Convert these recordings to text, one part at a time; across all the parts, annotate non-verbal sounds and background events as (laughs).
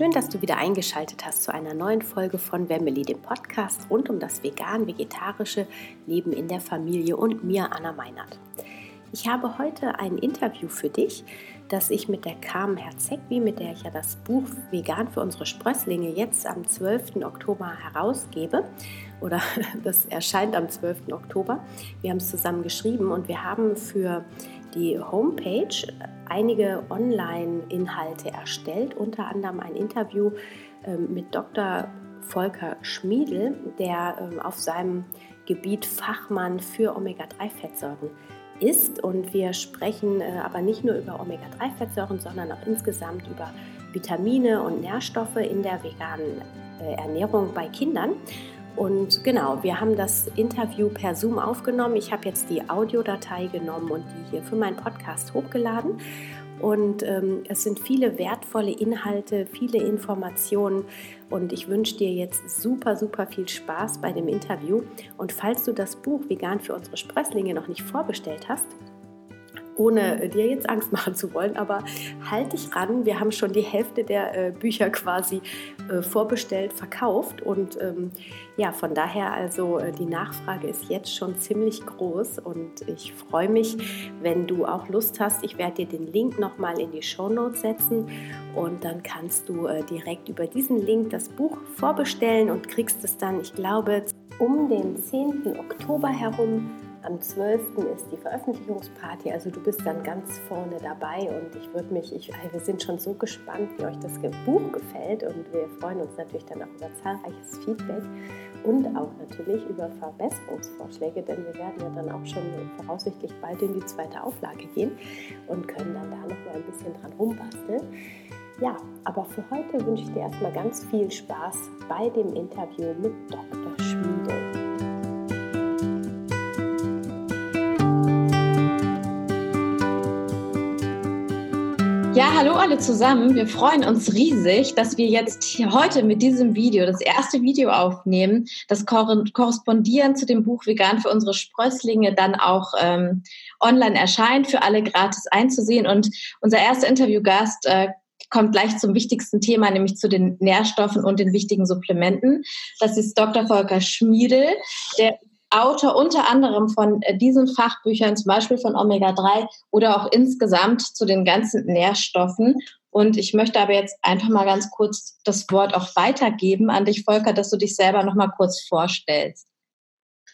Schön, dass du wieder eingeschaltet hast zu einer neuen Folge von Wemmeli, dem Podcast rund um das vegan-vegetarische Leben in der Familie und mir, Anna Meinert. Ich habe heute ein Interview für dich, das ich mit der Carmen Herzegwi, mit der ich ja das Buch Vegan für unsere Sprösslinge jetzt am 12. Oktober herausgebe. Oder (laughs) das erscheint am 12. Oktober. Wir haben es zusammen geschrieben und wir haben für die Homepage einige Online-Inhalte erstellt, unter anderem ein Interview ähm, mit Dr. Volker Schmiedel, der ähm, auf seinem Gebiet Fachmann für Omega-3-Fettsäuren ist. Und wir sprechen äh, aber nicht nur über Omega-3-Fettsäuren, sondern auch insgesamt über Vitamine und Nährstoffe in der veganen äh, Ernährung bei Kindern. Und genau, wir haben das Interview per Zoom aufgenommen. Ich habe jetzt die Audiodatei genommen und die hier für meinen Podcast hochgeladen. Und ähm, es sind viele wertvolle Inhalte, viele Informationen. Und ich wünsche dir jetzt super, super viel Spaß bei dem Interview. Und falls du das Buch Vegan für unsere Sprösslinge noch nicht vorbestellt hast, ohne dir jetzt Angst machen zu wollen, aber halt dich ran. Wir haben schon die Hälfte der äh, Bücher quasi äh, vorbestellt, verkauft und ähm, ja, von daher also äh, die Nachfrage ist jetzt schon ziemlich groß und ich freue mich, wenn du auch Lust hast. Ich werde dir den Link nochmal in die Show Notes setzen und dann kannst du äh, direkt über diesen Link das Buch vorbestellen und kriegst es dann, ich glaube, um den 10. Oktober herum am 12. ist die Veröffentlichungsparty, also du bist dann ganz vorne dabei und ich würde mich, ich, wir sind schon so gespannt, wie euch das Buch gefällt und wir freuen uns natürlich dann auch über zahlreiches Feedback und auch natürlich über Verbesserungsvorschläge, denn wir werden ja dann auch schon voraussichtlich bald in die zweite Auflage gehen und können dann da noch mal ein bisschen dran rumbasteln. Ja, aber für heute wünsche ich dir erstmal ganz viel Spaß bei dem Interview mit Dr. Schmiede. Ja, hallo alle zusammen. Wir freuen uns riesig, dass wir jetzt heute mit diesem Video das erste Video aufnehmen, das korrespondieren zu dem Buch Vegan für unsere Sprösslinge dann auch ähm, online erscheint, für alle gratis einzusehen. Und unser erster Interviewgast äh, kommt gleich zum wichtigsten Thema, nämlich zu den Nährstoffen und den wichtigen Supplementen. Das ist Dr. Volker Schmiedel, der Autor unter anderem von äh, diesen Fachbüchern, zum Beispiel von Omega-3 oder auch insgesamt zu den ganzen Nährstoffen. Und ich möchte aber jetzt einfach mal ganz kurz das Wort auch weitergeben an dich, Volker, dass du dich selber noch mal kurz vorstellst.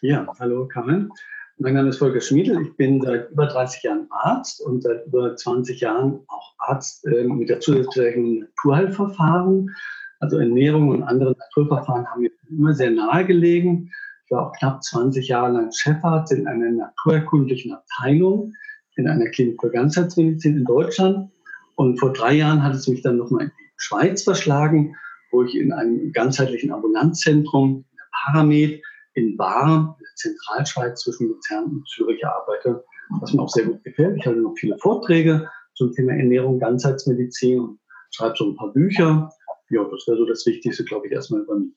Ja, hallo Karin. Mein Name ist Volker Schmiedel. Ich bin seit über 30 Jahren Arzt und seit über 20 Jahren auch Arzt äh, mit der zusätzlichen Naturheilverfahren. Also Ernährung und andere Naturverfahren haben mir immer sehr nahe gelegen. Ich war auch knapp 20 Jahre lang Chefarzt in einer naturerkundlichen Abteilung in einer Klinik für Ganzheitsmedizin in Deutschland. Und vor drei Jahren hat es mich dann nochmal in die Schweiz verschlagen, wo ich in einem ganzheitlichen Ambulanzzentrum, in der Paramed, in Bar, in der Zentralschweiz zwischen Luzern und Zürich arbeite, was mir auch sehr gut gefällt. Ich halte noch viele Vorträge zum Thema Ernährung, Ganzheitsmedizin und schreibe so ein paar Bücher. Ja, das wäre so das Wichtigste, glaube ich, erstmal über mich.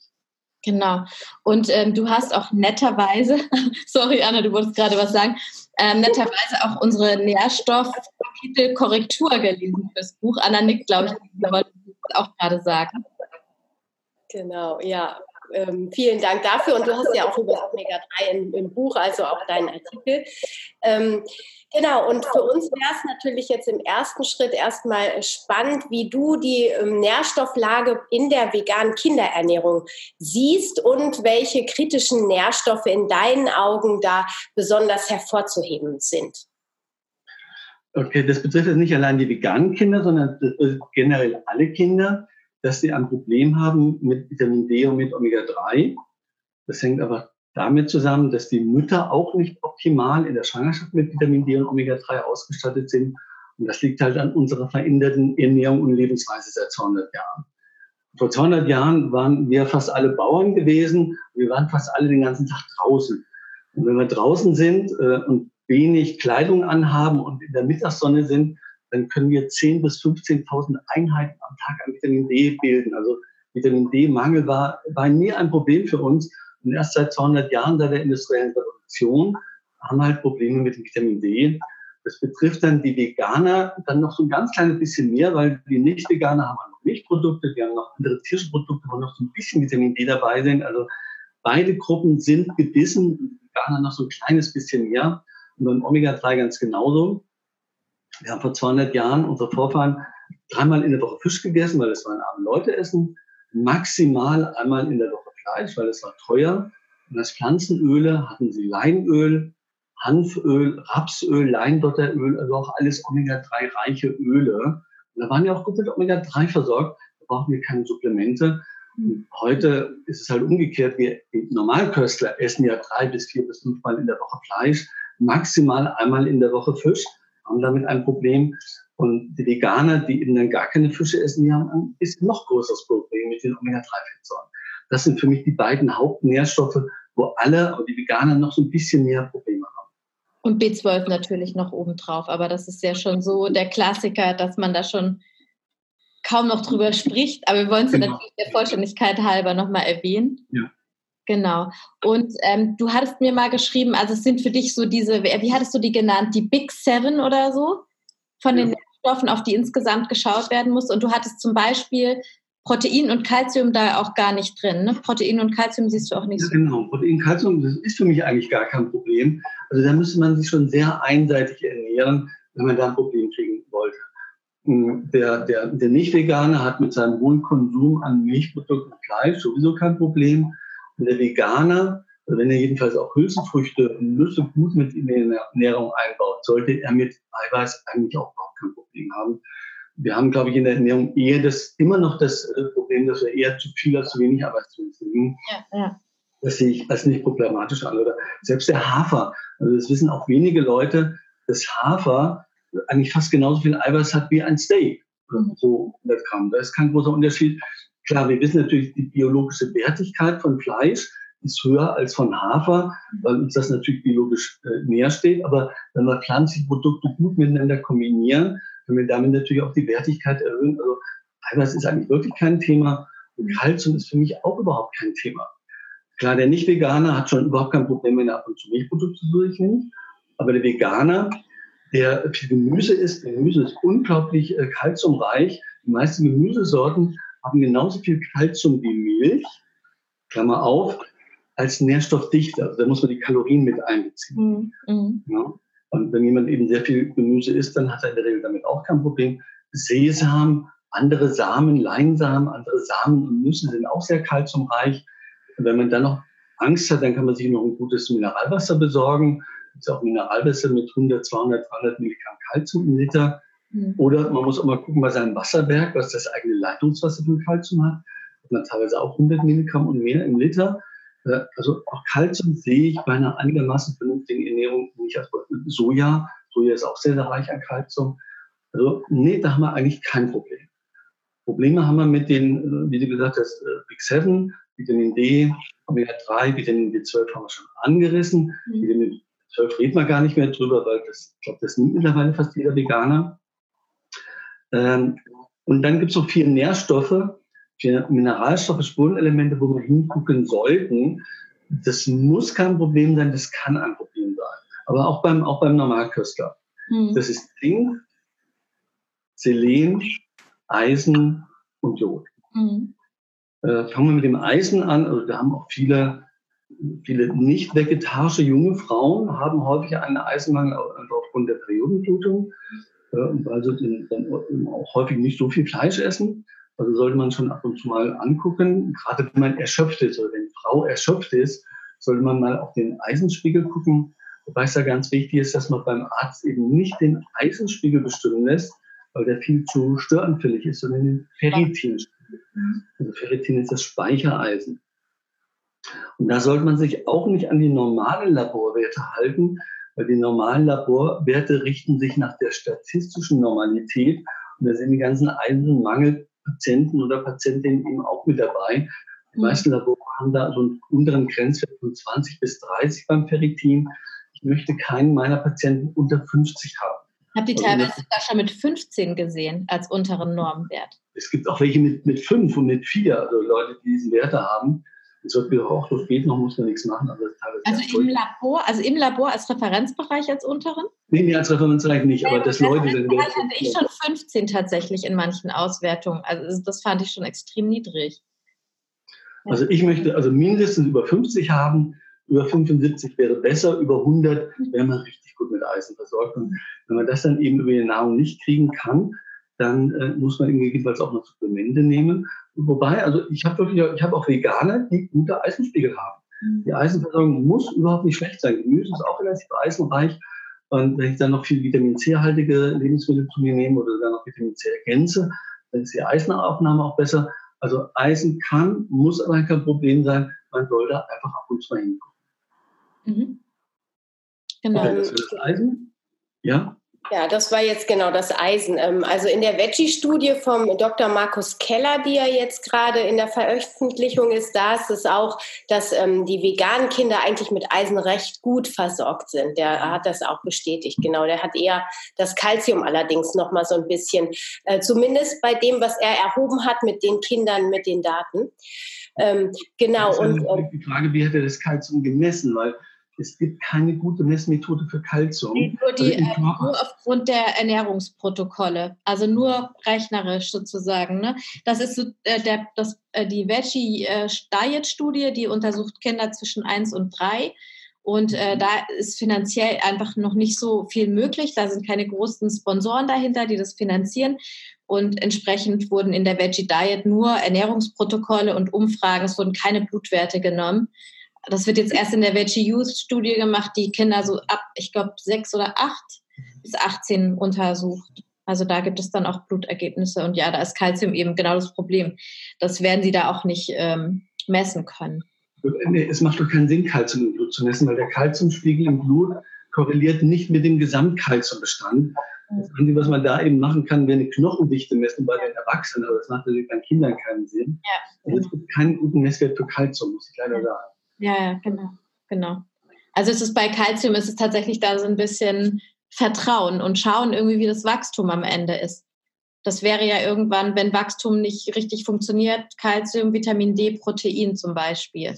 Genau. Und ähm, du hast auch netterweise, (laughs) sorry Anna, du wolltest gerade was sagen, ähm, netterweise auch unsere Nährstoffkapitel gelesen fürs Buch. Anna nickt, glaube ich, wollte ich auch gerade sagen. Genau, ja. Ähm, vielen Dank dafür. Und du hast ja auch über Omega-3 im, im, Buch, also auch deinen Artikel. Ähm, Genau, und für uns wäre es natürlich jetzt im ersten Schritt erstmal spannend, wie du die ähm, Nährstofflage in der veganen Kinderernährung siehst und welche kritischen Nährstoffe in deinen Augen da besonders hervorzuheben sind. Okay, das betrifft jetzt nicht allein die veganen Kinder, sondern generell alle Kinder, dass sie ein Problem haben mit Vitamin D und mit Omega-3. Das hängt aber damit zusammen, dass die Mütter auch nicht optimal in der Schwangerschaft mit Vitamin D und Omega-3 ausgestattet sind. Und das liegt halt an unserer veränderten Ernährung und Lebensweise seit 200 Jahren. Vor 200 Jahren waren wir fast alle Bauern gewesen. Wir waren fast alle den ganzen Tag draußen. Und wenn wir draußen sind äh, und wenig Kleidung anhaben und in der Mittagssonne sind, dann können wir 10.000 bis 15.000 Einheiten am Tag an Vitamin D bilden. Also Vitamin D-Mangel war, war nie ein Problem für uns. Und erst seit 200 Jahren seit der industriellen Revolution haben wir halt Probleme mit dem Vitamin D. Das betrifft dann die Veganer dann noch so ein ganz kleines bisschen mehr, weil die Nicht-Veganer haben noch Milchprodukte, die haben noch andere tierische wo noch so ein bisschen Vitamin D dabei sind. Also beide Gruppen sind gebissen, die Veganer noch so ein kleines bisschen mehr und beim Omega-3 ganz genauso. Wir haben vor 200 Jahren unsere Vorfahren dreimal in der Woche Fisch gegessen, weil das waren arme Leute essen, maximal einmal in der Woche Fleisch, weil es war teuer. Und als Pflanzenöle hatten sie Leinöl, Hanföl, Rapsöl, Leindotteröl, also auch alles Omega-3-reiche Öle. Und da waren ja auch gut mit Omega-3 versorgt, da brauchen wir keine Supplemente. Und heute ist es halt umgekehrt, wir Normalköstler essen ja drei bis vier bis fünfmal in der Woche Fleisch, maximal einmal in der Woche Fisch, haben damit ein Problem. Und die Veganer, die eben dann gar keine Fische essen, die haben ein bisschen noch größeres Problem mit den Omega-3-Fettsäuren. Das sind für mich die beiden Hauptnährstoffe, wo alle, die Veganer noch so ein bisschen mehr Probleme haben. Und B12 natürlich noch obendrauf, aber das ist ja schon so der Klassiker, dass man da schon kaum noch drüber spricht. Aber wir wollen es genau. natürlich der Vollständigkeit halber nochmal erwähnen. Ja. Genau. Und ähm, du hattest mir mal geschrieben, also es sind für dich so diese, wie hattest du die genannt, die Big Seven oder so von ja. den Nährstoffen, auf die insgesamt geschaut werden muss. Und du hattest zum Beispiel Protein und Kalzium da auch gar nicht drin. Ne? Protein und Kalzium siehst du auch nicht ja, so. Genau, Protein, Kalzium, das ist für mich eigentlich gar kein Problem. Also da müsste man sich schon sehr einseitig ernähren, wenn man da ein Problem kriegen wollte. Hm, der, der, der Nicht-Veganer hat mit seinem hohen Konsum an Milchprodukten und Fleisch sowieso kein Problem. Und der Veganer, also wenn er jedenfalls auch Hülsenfrüchte und Nüsse gut mit in die Ernährung einbaut, sollte er mit Eiweiß eigentlich auch überhaupt kein Problem haben wir haben, glaube ich, in der Ernährung eher das, immer noch das äh, Problem, dass wir eher zu viel als zu wenig Arbeit zu uns nehmen. Ja, ja. Das sehe ich als nicht problematisch an. Oder selbst der Hafer. Also das wissen auch wenige Leute, dass Hafer eigentlich fast genauso viel Eiweiß hat wie ein Steak mhm. pro 100 Gramm. Da ist kein großer Unterschied. Klar, wir wissen natürlich, die biologische Wertigkeit von Fleisch ist höher als von Hafer, weil uns das natürlich biologisch äh, näher steht. Aber wenn wir pflanzliche Produkte gut miteinander kombinieren, können wir damit natürlich auch die Wertigkeit erhöhen. Also Eiweiß ist eigentlich wirklich kein Thema und Kalzium ist für mich auch überhaupt kein Thema. Klar, der Nicht-Veganer hat schon überhaupt kein Problem, wenn er ab und zu Milchprodukte durchnimmt, aber der Veganer, der viel Gemüse isst, Gemüse ist unglaublich äh, kalziumreich. Die meisten Gemüsesorten haben genauso viel Kalzium wie Milch, Klammer auf, als nährstoffdichter. Also da muss man die Kalorien mit einbeziehen. Mhm. Ja. Und wenn jemand eben sehr viel Gemüse isst, dann hat er in der Regel damit auch kein Problem. Sesam, andere Samen, Leinsamen, andere Samen und Nüsse sind auch sehr kalziumreich. Und wenn man dann noch Angst hat, dann kann man sich noch ein gutes Mineralwasser besorgen. Das ist auch Mineralwasser mit 100, 200, 300 Milligramm Kalzium im Liter. Mhm. Oder man muss auch mal gucken bei seinem Wasserberg, was das eigene Leitungswasser für Kalzium hat. Hat man teilweise auch 100 Milligramm und mehr im Liter. Äh, also auch Kalzium sehe ich bei einer einigermaßen vernünftigen Ernährung nicht als Soja. Soja ist auch sehr, sehr reich an Kalzium. Also nee, da haben wir eigentlich kein Problem. Probleme haben wir mit den, wie du gesagt hast, äh, Big Seven, Vitamin D, Omega-3, Vitamin B12 haben wir schon angerissen. Mhm. Vitamin B12 reden wir gar nicht mehr drüber, weil das, ich glaube, das nimmt mittlerweile fast jeder Veganer. Ähm, und dann gibt es noch vier Nährstoffe, Mineralstoffe, Spurenelemente, wo wir hingucken sollten. Das muss kein Problem sein, das kann ein Problem sein. Aber auch beim, auch beim Normalköstler. Mhm. Das ist Zink, Selen, Eisen und Jod. Mhm. Äh, fangen wir mit dem Eisen an. Also da haben auch viele, viele nicht vegetarische junge Frauen haben häufig einen Eisenmangel aufgrund der Periodenblutung, äh, weil sie dann auch häufig nicht so viel Fleisch essen. Also sollte man schon ab und zu mal angucken. Gerade wenn man erschöpft ist oder wenn Frau erschöpft ist, sollte man mal auf den Eisenspiegel gucken. Wobei es da ganz wichtig ist, dass man beim Arzt eben nicht den Eisenspiegel bestimmen lässt, weil der viel zu störanfällig ist, sondern den Ferritin. Also Ferritin ist das Speichereisen. Und da sollte man sich auch nicht an die normalen Laborwerte halten, weil die normalen Laborwerte richten sich nach der statistischen Normalität. Und da sind die ganzen Eisenmangel Patienten oder Patientinnen eben auch mit dabei. Die mhm. meisten Labore haben da so einen unteren Grenzwert von 20 bis 30 beim Ferritin. Ich möchte keinen meiner Patienten unter 50 haben. Habt ihr also teilweise sogar schon mit 15 gesehen als unteren Normwert? Es gibt auch welche mit, mit 5 und mit 4, also Leute, die diesen Werte haben. Es wird wieder auch, das geht noch, muss man nichts machen. Also im Labor, also im Labor als Referenzbereich als unteren? Nee, nee, als Referenzbereich nicht, aber das Leute sind. Da hatte ich schon 15 tatsächlich in manchen Auswertungen. Also das fand ich schon extrem niedrig. Also ich möchte also mindestens über 50 haben, über 75 wäre besser, über 100 wäre man richtig gut mit Eisen versorgt. Und wenn man das dann eben über die Nahrung nicht kriegen kann, dann äh, muss man gegebenenfalls auch noch Supplemente nehmen. Wobei, also ich habe wirklich, ich habe auch Veganer, die gute Eisenspiegel haben. Mhm. Die Eisenversorgung muss überhaupt nicht schlecht sein. Gemüse ist auch relativ eisenreich. Und wenn ich dann noch viel Vitamin C-haltige Lebensmittel zu mir nehme oder sogar noch Vitamin C ergänze, dann ist die Eisenaufnahme auch besser. Also Eisen kann, muss aber kein Problem sein. Man soll da einfach ab und zu hingucken. Mhm. Genau. Okay, das ist Eisen. Ja. Ja, das war jetzt genau das Eisen. Ähm, also in der Veggie-Studie vom Dr. Markus Keller, die ja jetzt gerade in der Veröffentlichung ist, da ist es auch, dass ähm, die veganen Kinder eigentlich mit Eisen recht gut versorgt sind. Der hat das auch bestätigt. Genau, der hat eher das Kalzium allerdings noch mal so ein bisschen, äh, zumindest bei dem, was er erhoben hat mit den Kindern, mit den Daten. Ähm, genau. und die Frage, wie hat er das Kalzium gemessen? Weil es gibt keine gute Messmethode für Kalzium. Nee, nur, die, also äh, nur aufgrund der Ernährungsprotokolle, also nur rechnerisch sozusagen. Ne? Das ist so, äh, der, das, äh, die Veggie äh, Diet Studie, die untersucht Kinder zwischen 1 und 3. Und äh, da ist finanziell einfach noch nicht so viel möglich. Da sind keine großen Sponsoren dahinter, die das finanzieren. Und entsprechend wurden in der Veggie Diet nur Ernährungsprotokolle und Umfragen. Es wurden keine Blutwerte genommen. Das wird jetzt erst in der Veggie Youth Studie gemacht, die Kinder so ab, ich glaube, sechs oder acht bis 18 untersucht. Also da gibt es dann auch Blutergebnisse. Und ja, da ist Kalzium eben genau das Problem. Das werden sie da auch nicht ähm, messen können. Nee, es macht doch keinen Sinn, Kalzium im Blut zu messen, weil der Kalziumspiegel im Blut korreliert nicht mit dem Gesamtkalziumbestand. Das Einzige, was man da eben machen kann, wäre eine Knochendichte messen bei den Erwachsenen, aber das macht natürlich bei Kindern keinen Sinn. Ja. Also es gibt keinen guten Messwert für Kalzium, muss ich leider sagen. Ja, ja, genau, genau. Also es ist bei Calcium ist es tatsächlich da so ein bisschen Vertrauen und schauen irgendwie, wie das Wachstum am Ende ist. Das wäre ja irgendwann, wenn Wachstum nicht richtig funktioniert, Calcium, Vitamin D, Protein zum Beispiel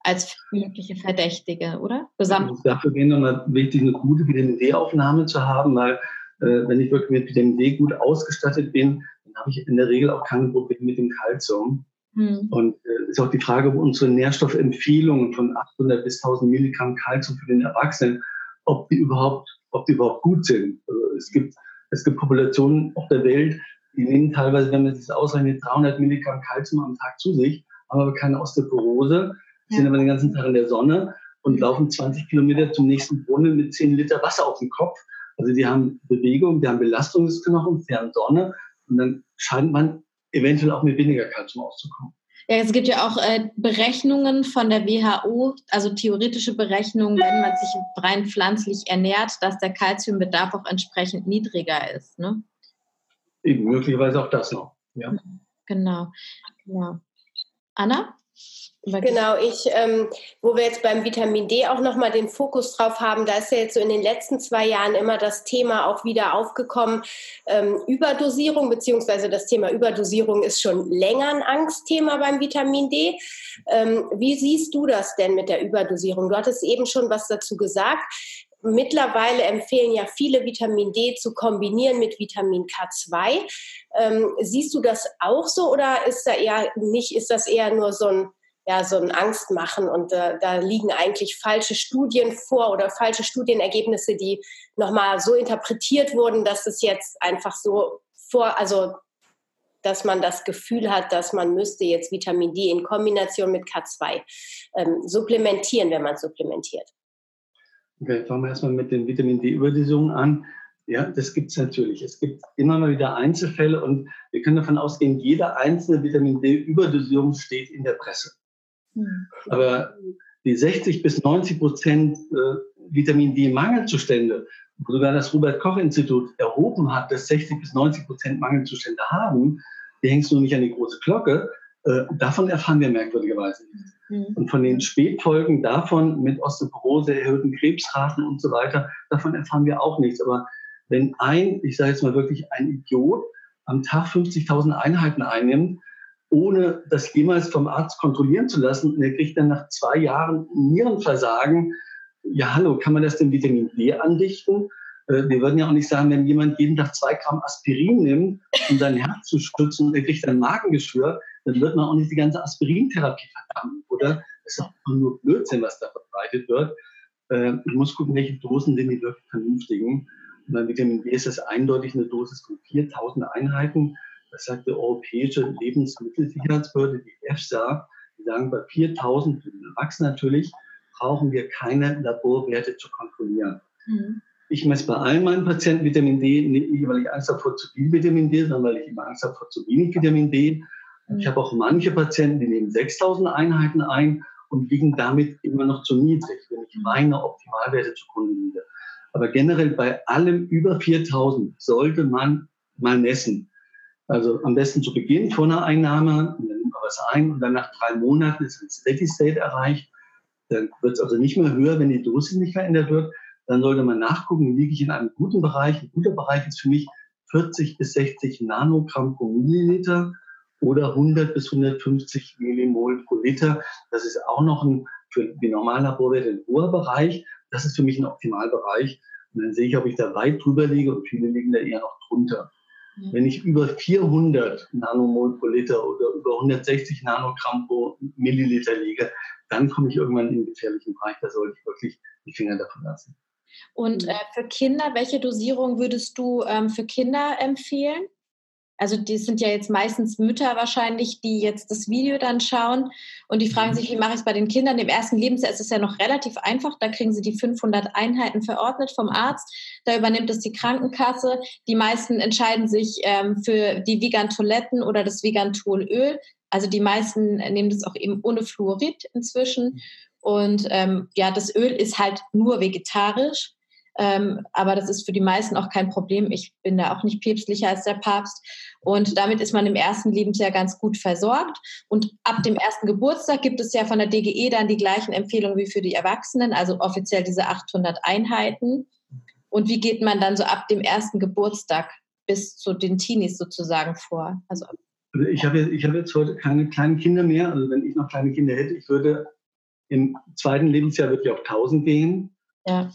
als mögliche Verdächtige, oder? Gesamt also dafür wäre nochmal wichtig, eine gute Vitamin D-Aufnahme zu haben, weil äh, wenn ich wirklich mit Vitamin D gut ausgestattet bin, dann habe ich in der Regel auch keine Probleme mit dem Calcium. Mhm. Und äh, ist auch die Frage, ob unsere Nährstoffempfehlungen von 800 bis 1000 Milligramm Kalzium für den Erwachsenen, ob die überhaupt, ob die überhaupt gut sind. Also es gibt, es gibt Populationen auf der Welt, die nehmen teilweise, wenn man sich das ausrechnet, 300 Milligramm Kalzium am Tag zu sich, haben aber keine Osteoporose, ja. sind aber den ganzen Tag in der Sonne und laufen 20 Kilometer zum nächsten Brunnen mit 10 Liter Wasser auf dem Kopf. Also die haben Bewegung, die haben Belastung des Knochens, die haben Sonne und dann scheint man eventuell auch mit weniger Kalzium auszukommen. Ja, es gibt ja auch äh, Berechnungen von der WHO, also theoretische Berechnungen, wenn man sich rein pflanzlich ernährt, dass der Kalziumbedarf auch entsprechend niedriger ist. Ne? Eben, möglicherweise auch das noch. Ja. Genau, genau. Anna? Genau, ich, ähm, wo wir jetzt beim Vitamin D auch nochmal den Fokus drauf haben, da ist ja jetzt so in den letzten zwei Jahren immer das Thema auch wieder aufgekommen, ähm, Überdosierung, beziehungsweise das Thema Überdosierung ist schon länger ein Angstthema beim Vitamin D. Ähm, wie siehst du das denn mit der Überdosierung? Du hattest eben schon was dazu gesagt. Mittlerweile empfehlen ja viele Vitamin D zu kombinieren mit Vitamin K2. Ähm, siehst du das auch so oder ist da eher nicht, ist das eher nur so ein ja, so ein Angstmachen und äh, da liegen eigentlich falsche Studien vor oder falsche Studienergebnisse, die nochmal so interpretiert wurden, dass es jetzt einfach so vor, also dass man das Gefühl hat, dass man müsste jetzt Vitamin D in Kombination mit K2 ähm, supplementieren, wenn man supplementiert. Okay, fangen wir erstmal mit den Vitamin D-Überdosierungen an. Ja, das gibt es natürlich. Es gibt immer mal wieder Einzelfälle und wir können davon ausgehen, jede einzelne Vitamin D-Überdosierung steht in der Presse. Mhm. Aber die 60 bis 90 Prozent äh, Vitamin D-Mangelzustände, wo sogar das Robert-Koch-Institut erhoben hat, dass 60 bis 90 Prozent Mangelzustände haben, die hängst du nicht an die große Glocke. Äh, davon erfahren wir merkwürdigerweise nicht. Mhm. Und von den Spätfolgen davon mit Osteoporose, erhöhten Krebsraten und so weiter, davon erfahren wir auch nichts. Aber wenn ein, ich sage jetzt mal wirklich ein Idiot, am Tag 50.000 Einheiten einnimmt, ohne das jemals vom Arzt kontrollieren zu lassen. Und er kriegt dann nach zwei Jahren Nierenversagen. Ja, hallo, kann man das denn Vitamin D andichten? Äh, wir würden ja auch nicht sagen, wenn jemand jeden Tag zwei Gramm Aspirin nimmt, um sein Herz zu schützen und er kriegt ein Magengeschwür, dann wird man auch nicht die ganze Aspirintherapie verdammen, oder? Das ist auch nur Blödsinn, was da verbreitet wird. Äh, ich muss gucken, welche Dosen sind die wirklich vernünftigen. Und bei Vitamin D ist das eindeutig eine Dosis von 4000 Einheiten. Das sagt die Europäische Lebensmittelsicherheitsbehörde, die EFSA. Die sagen, bei 4000 für den Erwachsenen natürlich brauchen wir keine Laborwerte zu kontrollieren. Mhm. Ich messe bei allen meinen Patienten Vitamin D, nicht weil ich Angst habe vor zu viel Vitamin D, sondern weil ich immer Angst habe vor zu wenig Vitamin D. Mhm. Ich habe auch manche Patienten, die nehmen 6000 Einheiten ein und liegen damit immer noch zu niedrig, wenn ich meine Optimalwerte zugrunde liege. Aber generell bei allem über 4000 sollte man mal messen. Also am besten zu Beginn vor einer Einnahme, dann nimmt man was ein und dann nach drei Monaten ist ein Steady State erreicht. Dann wird es also nicht mehr höher, wenn die Dosis nicht verändert wird. Dann sollte man nachgucken, liege ich in einem guten Bereich. Ein guter Bereich ist für mich 40 bis 60 Nanogramm pro Milliliter oder 100 bis 150 Millimol pro Liter. Das ist auch noch ein, für die normalen Laborwerte ein hoher Bereich. Das ist für mich ein Optimalbereich. Und dann sehe ich, ob ich da weit drüber liege und viele liegen da eher noch drunter. Mhm. Wenn ich über 400 Nanomol pro Liter oder über 160 Nanogramm pro Milliliter liege, dann komme ich irgendwann in den gefährlichen Bereich. Da sollte ich wirklich die Finger davon lassen. Und mhm. äh, für Kinder, welche Dosierung würdest du ähm, für Kinder empfehlen? Also die sind ja jetzt meistens Mütter wahrscheinlich, die jetzt das Video dann schauen und die fragen mhm. sich, wie mache ich es bei den Kindern? Im ersten Lebensjahr ist es ja noch relativ einfach. Da kriegen sie die 500 Einheiten verordnet vom Arzt. Da übernimmt es die Krankenkasse. Die meisten entscheiden sich ähm, für die Vegan-Toiletten oder das Vegan-Tolöl. Also die meisten nehmen das auch eben ohne Fluorid inzwischen. Und ähm, ja, das Öl ist halt nur vegetarisch. Ähm, aber das ist für die meisten auch kein Problem. Ich bin da auch nicht päpstlicher als der Papst. Und damit ist man im ersten Lebensjahr ganz gut versorgt. Und ab dem ersten Geburtstag gibt es ja von der DGE dann die gleichen Empfehlungen wie für die Erwachsenen, also offiziell diese 800 Einheiten. Und wie geht man dann so ab dem ersten Geburtstag bis zu den Teenies sozusagen vor? Also, also ich habe ich hab jetzt heute keine kleinen Kinder mehr. Also wenn ich noch kleine Kinder hätte, ich würde im zweiten Lebensjahr wirklich auf 1000 gehen. Ja.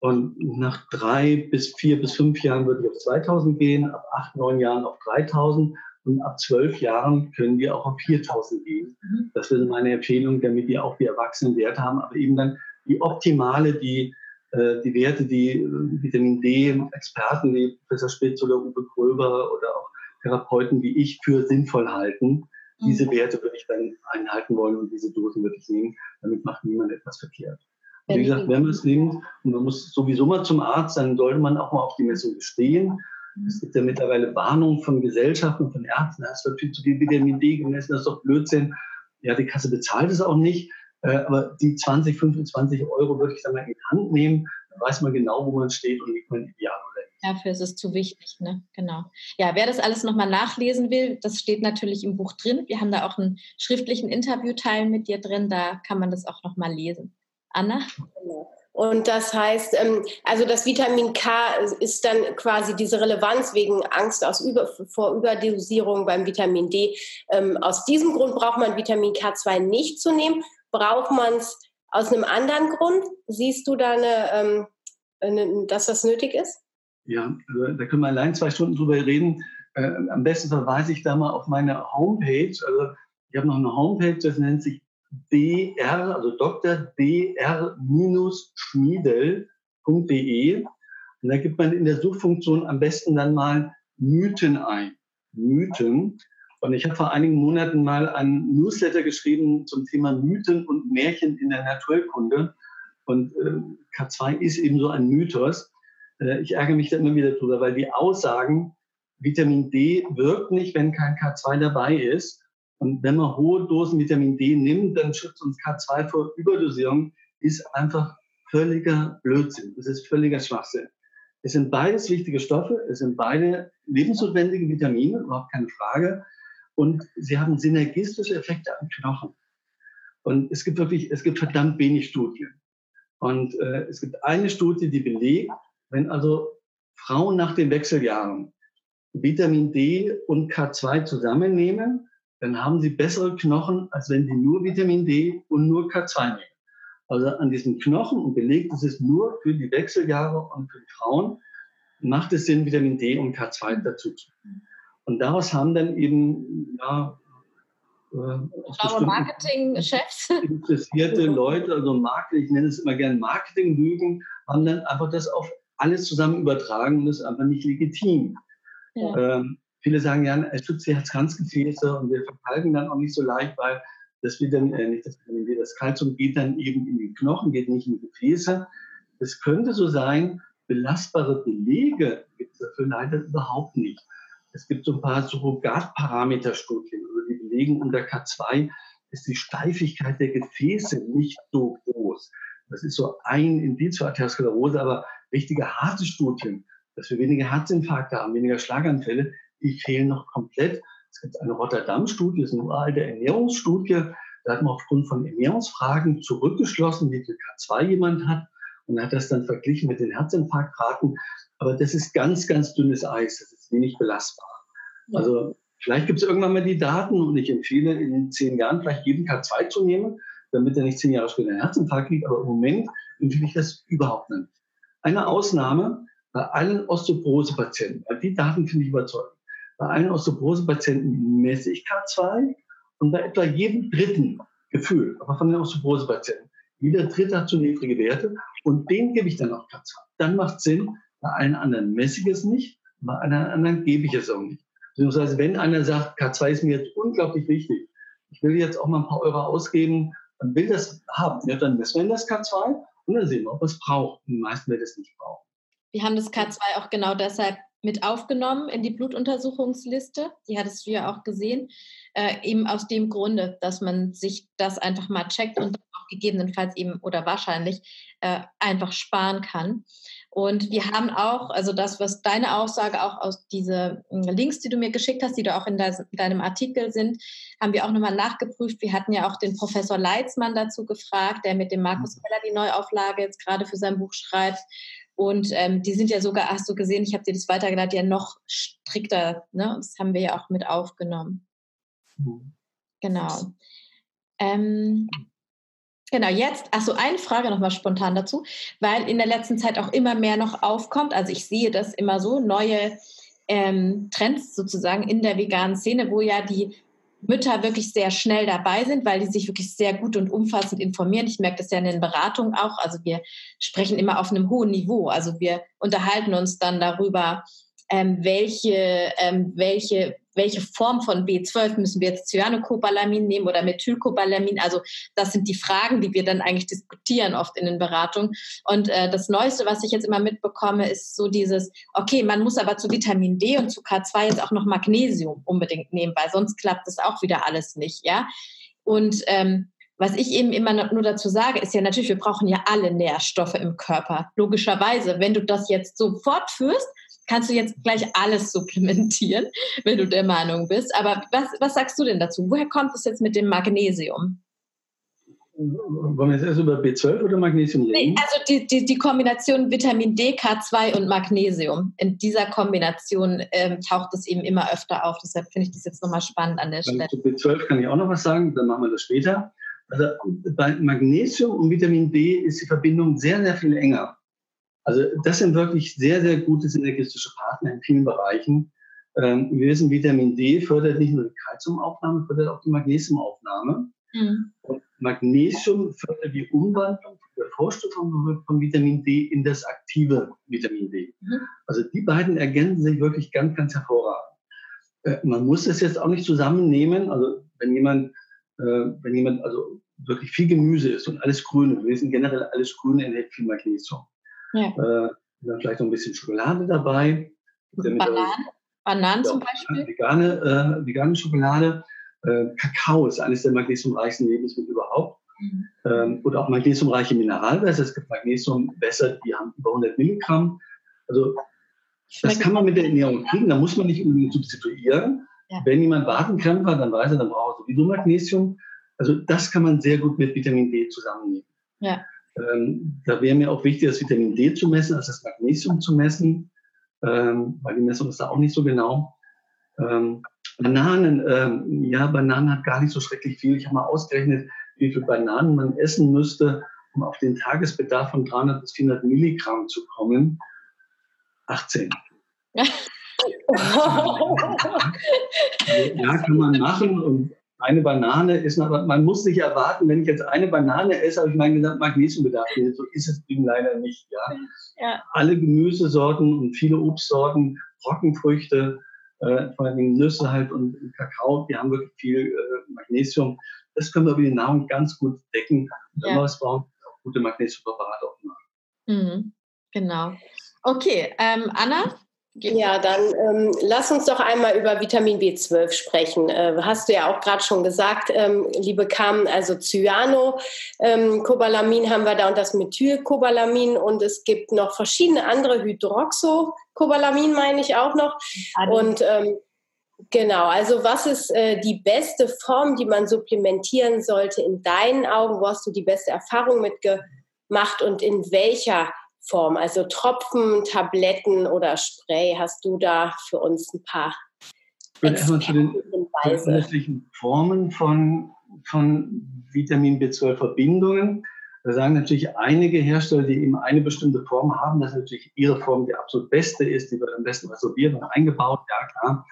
Und nach drei bis vier bis fünf Jahren würde ich auf 2000 gehen, ab acht, neun Jahren auf 3000 und ab zwölf Jahren können wir auch auf 4000 gehen. Mhm. Das wäre meine Empfehlung, damit wir auch die Erwachsenen Wert haben, aber eben dann die optimale, die, äh, die Werte, die äh, Vitamin D-Experten wie Professor Spitz oder Uwe Gröber oder auch Therapeuten wie ich für sinnvoll halten. Mhm. Diese Werte würde ich dann einhalten wollen und diese Dosen würde ich nehmen. Damit macht niemand etwas verkehrt. Wie gesagt, wenn man es nimmt und man muss sowieso mal zum Arzt, dann sollte man auch mal auf die Messung bestehen. Es gibt ja mittlerweile Warnungen von Gesellschaften, von Ärzten, es wird viel zu viel Vitamin D gemessen, das ist doch Blödsinn. Ja, die Kasse bezahlt es auch nicht, äh, aber die 20, 25 Euro würde ich dann mal in die Hand nehmen, dann weiß man genau, wo man steht und liegt man ideal oder nicht. Dafür ist es zu wichtig, ne? Genau. Ja, wer das alles nochmal nachlesen will, das steht natürlich im Buch drin. Wir haben da auch einen schriftlichen Interviewteil mit dir drin, da kann man das auch nochmal lesen. Anna? Und das heißt, ähm, also das Vitamin K ist dann quasi diese Relevanz wegen Angst aus Über, vor Überdosierung beim Vitamin D. Ähm, aus diesem Grund braucht man Vitamin K2 nicht zu nehmen. Braucht man es aus einem anderen Grund? Siehst du da eine, ähm, dass das nötig ist? Ja, also da können wir allein zwei Stunden drüber reden. Äh, am besten verweise ich da mal auf meine Homepage. Also ich habe noch eine Homepage, das nennt sich dr, also Dr. dr-schmiedel.de. Und da gibt man in der Suchfunktion am besten dann mal Mythen ein. Mythen. Und ich habe vor einigen Monaten mal ein Newsletter geschrieben zum Thema Mythen und Märchen in der Naturkunde. Und äh, K2 ist eben so ein Mythos. Äh, ich ärgere mich da immer wieder drüber, weil die Aussagen, Vitamin D wirkt nicht, wenn kein K2 dabei ist. Und wenn man hohe Dosen Vitamin D nimmt, dann schützt uns K2 vor Überdosierung, ist einfach völliger Blödsinn. Das ist völliger Schwachsinn. Es sind beides wichtige Stoffe, es sind beide lebensnotwendige Vitamine, überhaupt keine Frage. Und sie haben synergistische Effekte am Knochen. Und es gibt wirklich, es gibt verdammt wenig Studien. Und äh, es gibt eine Studie, die belegt, wenn also Frauen nach den Wechseljahren Vitamin D und K2 zusammennehmen, dann haben sie bessere Knochen, als wenn sie nur Vitamin D und nur K2 nehmen. Also an diesem Knochen und belegt, das ist nur für die Wechseljahre und für die Frauen, macht es Sinn, Vitamin D und K2 dazu zu. Und daraus haben dann eben ja, äh, Marketing-Chefs. (laughs) Interessierte Leute, also Marketing, ich nenne es immer gerne Marketing-Lügen, haben dann einfach das auf alles zusammen übertragen und das ist einfach nicht legitim. Ja. Ähm, viele sagen ja, es schützt die Herzkranzgefäße und wir verkalken dann auch nicht so leicht, weil das Vitamin, äh, nicht das das Kalzium geht dann eben in die Knochen, geht nicht in die Gefäße. Es könnte so sein, belastbare Belege gibt es dafür leider überhaupt nicht. Es gibt so ein paar Surrogatparameterstudien, also die belegen, unter K2 ist die Steifigkeit der Gefäße nicht so groß. Das ist so ein Indiz für Arteriosklerose, aber richtige harte Studien, dass wir weniger Herzinfarkte haben, weniger Schlaganfälle, die fehlen noch komplett. Es gibt eine Rotterdam-Studie, das ist eine uralte Ernährungsstudie. Da hat man aufgrund von Ernährungsfragen zurückgeschlossen, wie viel K2 jemand hat und hat das dann verglichen mit den Herzinfarktraten. Aber das ist ganz, ganz dünnes Eis. Das ist wenig belastbar. Also vielleicht gibt es irgendwann mal die Daten und ich empfehle in zehn Jahren vielleicht jeden K2 zu nehmen, damit er nicht zehn Jahre später einen Herzinfarkt kriegt. Aber im Moment empfehle ich das überhaupt nicht. Eine Ausnahme bei allen Osteoporose-Patienten, die Daten finde ich überzeugend. Bei allen Osteoporose-Patienten messe ich K2 und bei etwa jedem dritten Gefühl, aber von den Osteoporose-Patienten, jeder dritte hat zu niedrige Werte und den gebe ich dann auch K2. Dann macht es Sinn, bei allen anderen messe ich es nicht, bei allen anderen gebe ich es auch nicht. Beziehungsweise wenn einer sagt, K2 ist mir jetzt unglaublich wichtig, ich will jetzt auch mal ein paar Euro ausgeben, dann will das haben, ja, dann messen wir das K2 und dann sehen wir, ob es braucht. Und die meisten werden es nicht brauchen. Wir haben das K2 auch genau deshalb mit aufgenommen in die Blutuntersuchungsliste. Die hattest du ja auch gesehen. Äh, eben aus dem Grunde, dass man sich das einfach mal checkt und auch gegebenenfalls eben oder wahrscheinlich äh, einfach sparen kann. Und wir haben auch, also das, was deine Aussage auch aus diese äh, Links, die du mir geschickt hast, die du auch in deinem Artikel sind, haben wir auch nochmal nachgeprüft. Wir hatten ja auch den Professor Leitzmann dazu gefragt, der mit dem Markus mhm. Keller die Neuauflage jetzt gerade für sein Buch schreibt. Und ähm, die sind ja sogar, hast du gesehen, ich habe dir das weitergeleitet, ja noch strikter. Ne? Das haben wir ja auch mit aufgenommen. Mhm. Genau. Ähm, genau, jetzt, achso, eine Frage nochmal spontan dazu, weil in der letzten Zeit auch immer mehr noch aufkommt. Also ich sehe das immer so, neue ähm, Trends sozusagen in der veganen Szene, wo ja die Mütter wirklich sehr schnell dabei sind, weil die sich wirklich sehr gut und umfassend informieren. Ich merke das ja in den Beratungen auch. Also wir sprechen immer auf einem hohen Niveau. Also wir unterhalten uns dann darüber, ähm, welche, ähm, welche welche Form von B12 müssen wir jetzt Cyanocobalamin nehmen oder Methylcobalamin? Also das sind die Fragen, die wir dann eigentlich diskutieren oft in den Beratungen. Und äh, das Neueste, was ich jetzt immer mitbekomme, ist so dieses, okay, man muss aber zu Vitamin D und zu K2 jetzt auch noch Magnesium unbedingt nehmen, weil sonst klappt das auch wieder alles nicht, ja. Und ähm, was ich eben immer nur dazu sage, ist ja natürlich, wir brauchen ja alle Nährstoffe im Körper. Logischerweise, wenn du das jetzt so fortführst, kannst du jetzt gleich alles supplementieren, (laughs) wenn du der Meinung bist. Aber was, was sagst du denn dazu? Woher kommt es jetzt mit dem Magnesium? Wollen wir jetzt erst über B12 oder Magnesium reden? Nee, also die, die, die Kombination Vitamin D, K2 und Magnesium. In dieser Kombination ähm, taucht es eben immer öfter auf. Deshalb finde ich das jetzt nochmal spannend an der Stelle. Zu B12 kann ich auch noch was sagen, dann machen wir das später. Also bei Magnesium und Vitamin D ist die Verbindung sehr, sehr viel enger. Also das sind wirklich sehr, sehr gute synergistische Partner in vielen Bereichen. Ähm, wir wissen, Vitamin D fördert nicht nur die Kalziumaufnahme, fördert auch die Magnesiumaufnahme. Mhm. Und Magnesium fördert die Umwandlung der Vorstufen von Vitamin D in das aktive Vitamin D. Mhm. Also die beiden ergänzen sich wirklich ganz, ganz hervorragend. Äh, man muss das jetzt auch nicht zusammennehmen. Also wenn jemand, äh, wenn jemand also wirklich viel Gemüse isst und alles Grüne, wir wissen generell alles Grüne enthält viel Magnesium. Ja. Äh, dann vielleicht noch ein bisschen Schokolade dabei. Bananen, Bananen zum Beispiel? Vegane, äh, vegane Schokolade. Äh, Kakao ist eines der magnesiumreichsten Lebensmittel überhaupt. Mhm. Ähm, oder auch magnesiumreiche Mineralwässer. Es gibt Magnesiumwässer, die haben über 100 Milligramm. Also das kann man mit der Ernährung kriegen. Da muss man nicht unbedingt substituieren. Ja. Wenn jemand Wadenkrämpfe hat, dann weiß er, dann braucht er sowieso Magnesium. Also das kann man sehr gut mit Vitamin D zusammennehmen. Ja. Ähm, da wäre mir auch wichtig, das Vitamin D zu messen, als das Magnesium zu messen, ähm, weil die Messung ist da auch nicht so genau. Ähm, Bananen, ähm, ja, Bananen hat gar nicht so schrecklich viel. Ich habe mal ausgerechnet, wie viel Bananen man essen müsste, um auf den Tagesbedarf von 300 bis 400 Milligramm zu kommen. 18. (laughs) ja, kann man machen. Und eine Banane ist, aber man muss sich erwarten, wenn ich jetzt eine Banane esse, habe ich meinen gesamten Magnesiumbedarf. So ist es eben leider nicht. Ja? ja. Alle Gemüsesorten und viele Obstsorten, Trockenfrüchte, äh, vor allem Nüsse halt und Kakao, die haben wirklich viel äh, Magnesium. Das können wir über die Nahrung ganz gut decken. Wenn ja. wir was brauchen, auch gute Magnesiumpräparate auch machen. Mhm. Genau. Okay, ähm, Anna, ja, dann ähm, lass uns doch einmal über Vitamin B12 sprechen. Äh, hast du ja auch gerade schon gesagt, ähm, liebe Carmen, also Cyanocobalamin ähm, haben wir da und das Methylcobalamin und es gibt noch verschiedene andere Hydroxocobalamin, meine ich auch noch. Und ähm, genau, also was ist äh, die beste Form, die man supplementieren sollte in deinen Augen? Wo hast du die beste Erfahrung mitgemacht und in welcher Form, also Tropfen, Tabletten oder Spray. Hast du da für uns ein paar erstmal zu den unterschiedlichen Formen von, von Vitamin B12-Verbindungen. Da sagen natürlich einige Hersteller, die eben eine bestimmte Form haben, dass natürlich ihre Form die absolut beste ist, die wird am besten resorbiert und eingebaut, ja klar.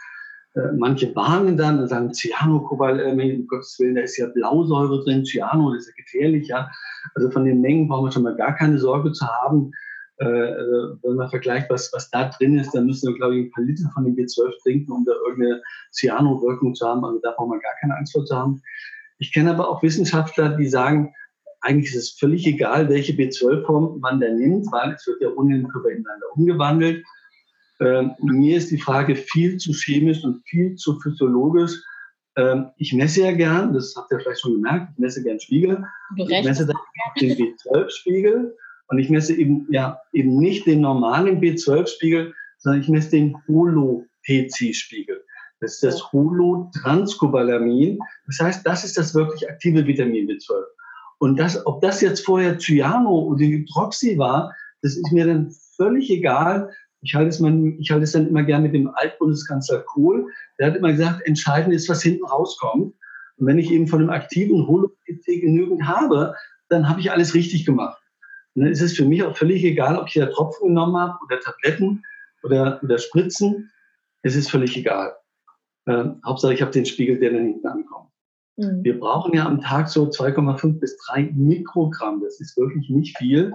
Äh, manche warnen dann und sagen, Cyanocobalamin, äh, um Gottes Willen, da ist ja Blausäure drin, Cyano, das ist ja gefährlich, ja. Also von den Mengen brauchen wir schon mal gar keine Sorge zu haben. Äh, also wenn man vergleicht, was, was da drin ist, dann müssen wir, glaube ich, ein paar Liter von dem B12 trinken, um da irgendeine Cyano-Wirkung zu haben. Also da braucht man gar keine Angst vor zu haben. Ich kenne aber auch Wissenschaftler, die sagen, eigentlich ist es völlig egal, welche B12-Form man da nimmt, weil es wird ja ohnehin ineinander umgewandelt. Ähm, mir ist die Frage viel zu chemisch und viel zu physiologisch. Ähm, ich messe ja gern, das habt ihr vielleicht schon gemerkt, ich messe gern Spiegel. Ich messe dann den B12-Spiegel und ich messe eben, ja, eben nicht den normalen B12-Spiegel, sondern ich messe den Holo-TC-Spiegel. Das ist das Holotranscobalamin. Das heißt, das ist das wirklich aktive Vitamin B12. Und das, ob das jetzt vorher Cyano oder Hydroxy war, das ist mir dann völlig egal. Ich halte es, man, ich halte es dann immer gern mit dem Altbundeskanzler Kohl. Der hat immer gesagt, entscheidend ist, was hinten rauskommt. Und wenn ich eben von dem aktiven Holo-TC genügend habe, dann habe ich alles richtig gemacht. Und dann ist es für mich auch völlig egal, ob ich da Tropfen genommen habe oder Tabletten oder, oder Spritzen. Es ist völlig egal. Äh, Hauptsache, ich habe den Spiegel, der dann hinten ankommt. Mhm. Wir brauchen ja am Tag so 2,5 bis 3 Mikrogramm. Das ist wirklich nicht viel.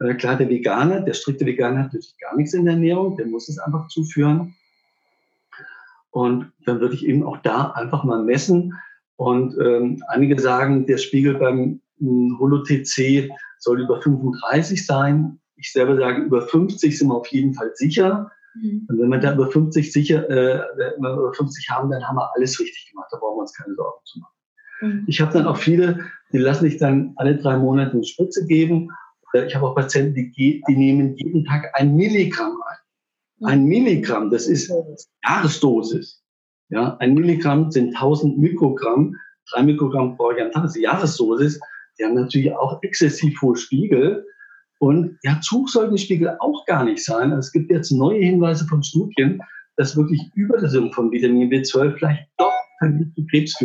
Äh, klar, der Veganer, der strikte Veganer hat natürlich gar nichts in der Ernährung. Der muss es einfach zuführen. Und dann würde ich eben auch da einfach mal messen. Und ähm, einige sagen, der Spiegel beim hm, Holo-TC soll über 35 sein. Ich selber sage, über 50 sind wir auf jeden Fall sicher. Mhm. Und wenn wir da über 50 sicher, äh, über 50 haben, dann haben wir alles richtig gemacht. Da brauchen wir uns keine Sorgen zu machen. Mhm. Ich habe dann auch viele, die lassen sich dann alle drei Monate eine Spritze geben. Ich habe auch Patienten, die, die nehmen jeden Tag ein Milligramm ein. Mhm. Ein Milligramm, das ist Jahresdosis. Ja, ein Milligramm sind 1000 Mikrogramm. Drei Mikrogramm pro Jahr, das ist Jahresdosis. Die haben natürlich auch exzessiv hohe Spiegel. Und ja, Zug sollten die Spiegel auch gar nicht sein. Also es gibt jetzt neue Hinweise von Studien, dass wirklich Überdosierung von Vitamin B12 vielleicht doch zu Krebs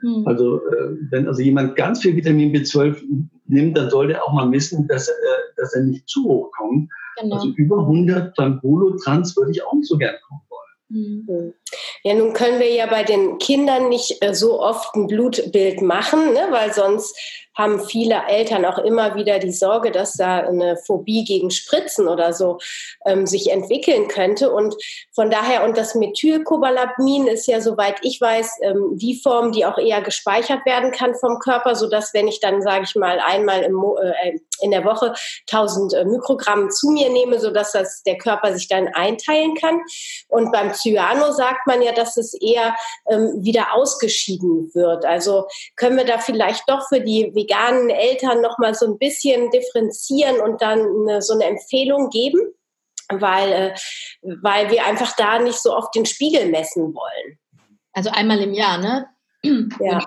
führen. Hm. Also äh, wenn also jemand ganz viel Vitamin B12 nimmt, dann sollte er auch mal wissen, dass, äh, dass er nicht zu hoch kommt. Genau. Also über 100 beim Holotrans würde ich auch nicht so gern kommen wollen. Hm. Ja, nun können wir ja bei den Kindern nicht äh, so oft ein Blutbild machen, ne, weil sonst haben viele Eltern auch immer wieder die Sorge, dass da eine Phobie gegen Spritzen oder so ähm, sich entwickeln könnte. Und von daher, und das Methylcobalamin ist ja, soweit ich weiß, ähm, die Form, die auch eher gespeichert werden kann vom Körper, sodass wenn ich dann, sage ich mal, einmal im, äh, in der Woche 1000 äh, Mikrogramm zu mir nehme, sodass das der Körper sich dann einteilen kann. Und beim Cyano sagt man ja, dass es eher ähm, wieder ausgeschieden wird. Also können wir da vielleicht doch für die veganen Eltern noch mal so ein bisschen differenzieren und dann eine, so eine Empfehlung geben, weil, äh, weil wir einfach da nicht so oft den Spiegel messen wollen. Also einmal im Jahr, ne? Ja.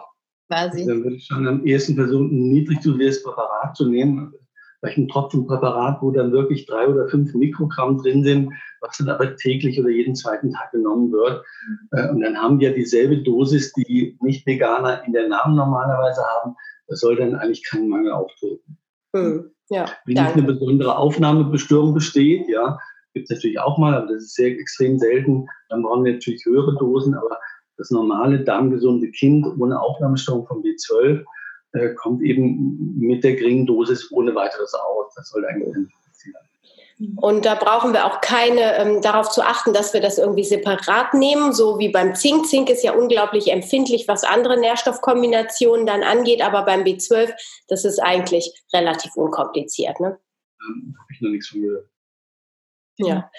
Quasi. Dann würde ich schon am ehesten versuchen, ein niedrig dosiertes Präparat zu nehmen. Vielleicht ein Tropfenpräparat, wo dann wirklich drei oder fünf Mikrogramm drin sind, was dann aber täglich oder jeden zweiten Tag genommen wird. Äh, und dann haben wir dieselbe Dosis, die Nicht-Veganer in der Namen normalerweise haben. Das soll dann eigentlich keinen Mangel auftreten. Mhm. Ja, Wenn nicht eine besondere Aufnahmebestörung besteht, ja, gibt es natürlich auch mal, aber das ist sehr extrem selten. Dann brauchen wir natürlich höhere Dosen, aber das normale darmgesunde Kind ohne Aufnahmestörung von B12 äh, kommt eben mit der geringen Dosis ohne weiteres aus. Das soll eigentlich nicht passieren. Und da brauchen wir auch keine ähm, darauf zu achten, dass wir das irgendwie separat nehmen, so wie beim Zink. Zink ist ja unglaublich empfindlich, was andere Nährstoffkombinationen dann angeht, aber beim B12, das ist eigentlich relativ unkompliziert. Ne? Ähm, Habe ich noch nichts von gehört. Ja.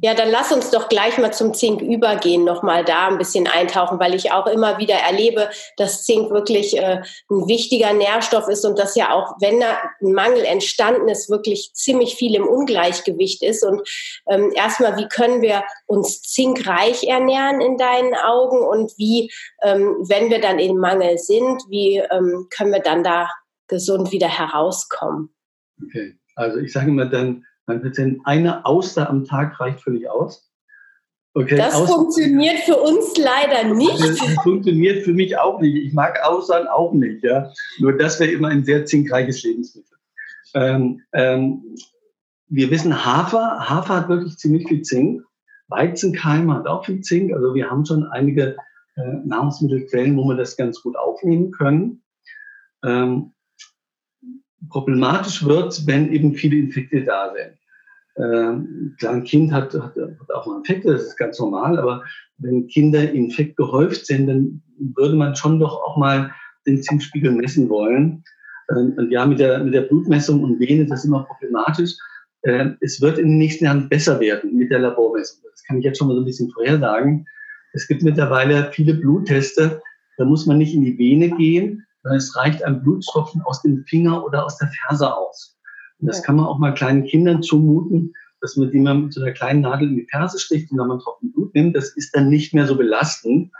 Ja, dann lass uns doch gleich mal zum Zink übergehen, nochmal da ein bisschen eintauchen, weil ich auch immer wieder erlebe, dass Zink wirklich äh, ein wichtiger Nährstoff ist und dass ja auch, wenn da ein Mangel entstanden ist, wirklich ziemlich viel im Ungleichgewicht ist. Und ähm, erstmal, wie können wir uns zinkreich ernähren in deinen Augen und wie, ähm, wenn wir dann im Mangel sind, wie ähm, können wir dann da gesund wieder herauskommen? Okay, also ich sage immer dann, mein Patient, eine Auster am Tag reicht völlig aus. Okay, das Auster funktioniert für uns leider nicht. Das funktioniert für mich auch nicht. Ich mag Austern auch nicht. Ja? Nur das wäre immer ein sehr zinkreiches Lebensmittel. Ähm, ähm, wir wissen, Hafer, Hafer hat wirklich ziemlich viel Zink. Weizenkeim hat auch viel Zink. Also wir haben schon einige äh, Nahrungsmittelquellen, wo wir das ganz gut aufnehmen können. Ähm, problematisch wird, wenn eben viele Infekte da sind. Ähm, klar, ein Kind hat, hat, hat auch mal Infekte, das ist ganz normal, aber wenn Kinder infekt gehäuft sind, dann würde man schon doch auch mal den Zinkspiegel messen wollen. Ähm, und ja, mit der, mit der Blutmessung und Vene, das ist immer problematisch. Ähm, es wird in den nächsten Jahren besser werden mit der Labormessung. Das kann ich jetzt schon mal so ein bisschen vorhersagen. Es gibt mittlerweile viele Blutteste, da muss man nicht in die Vene gehen, es reicht ein Blutstropfen aus dem Finger oder aus der Ferse aus. Und das kann man auch mal kleinen Kindern zumuten, dass man die man mit so einer kleinen Nadel in die Ferse sticht und dann man Tropfen Blut nimmt. Das ist dann nicht mehr so belastend.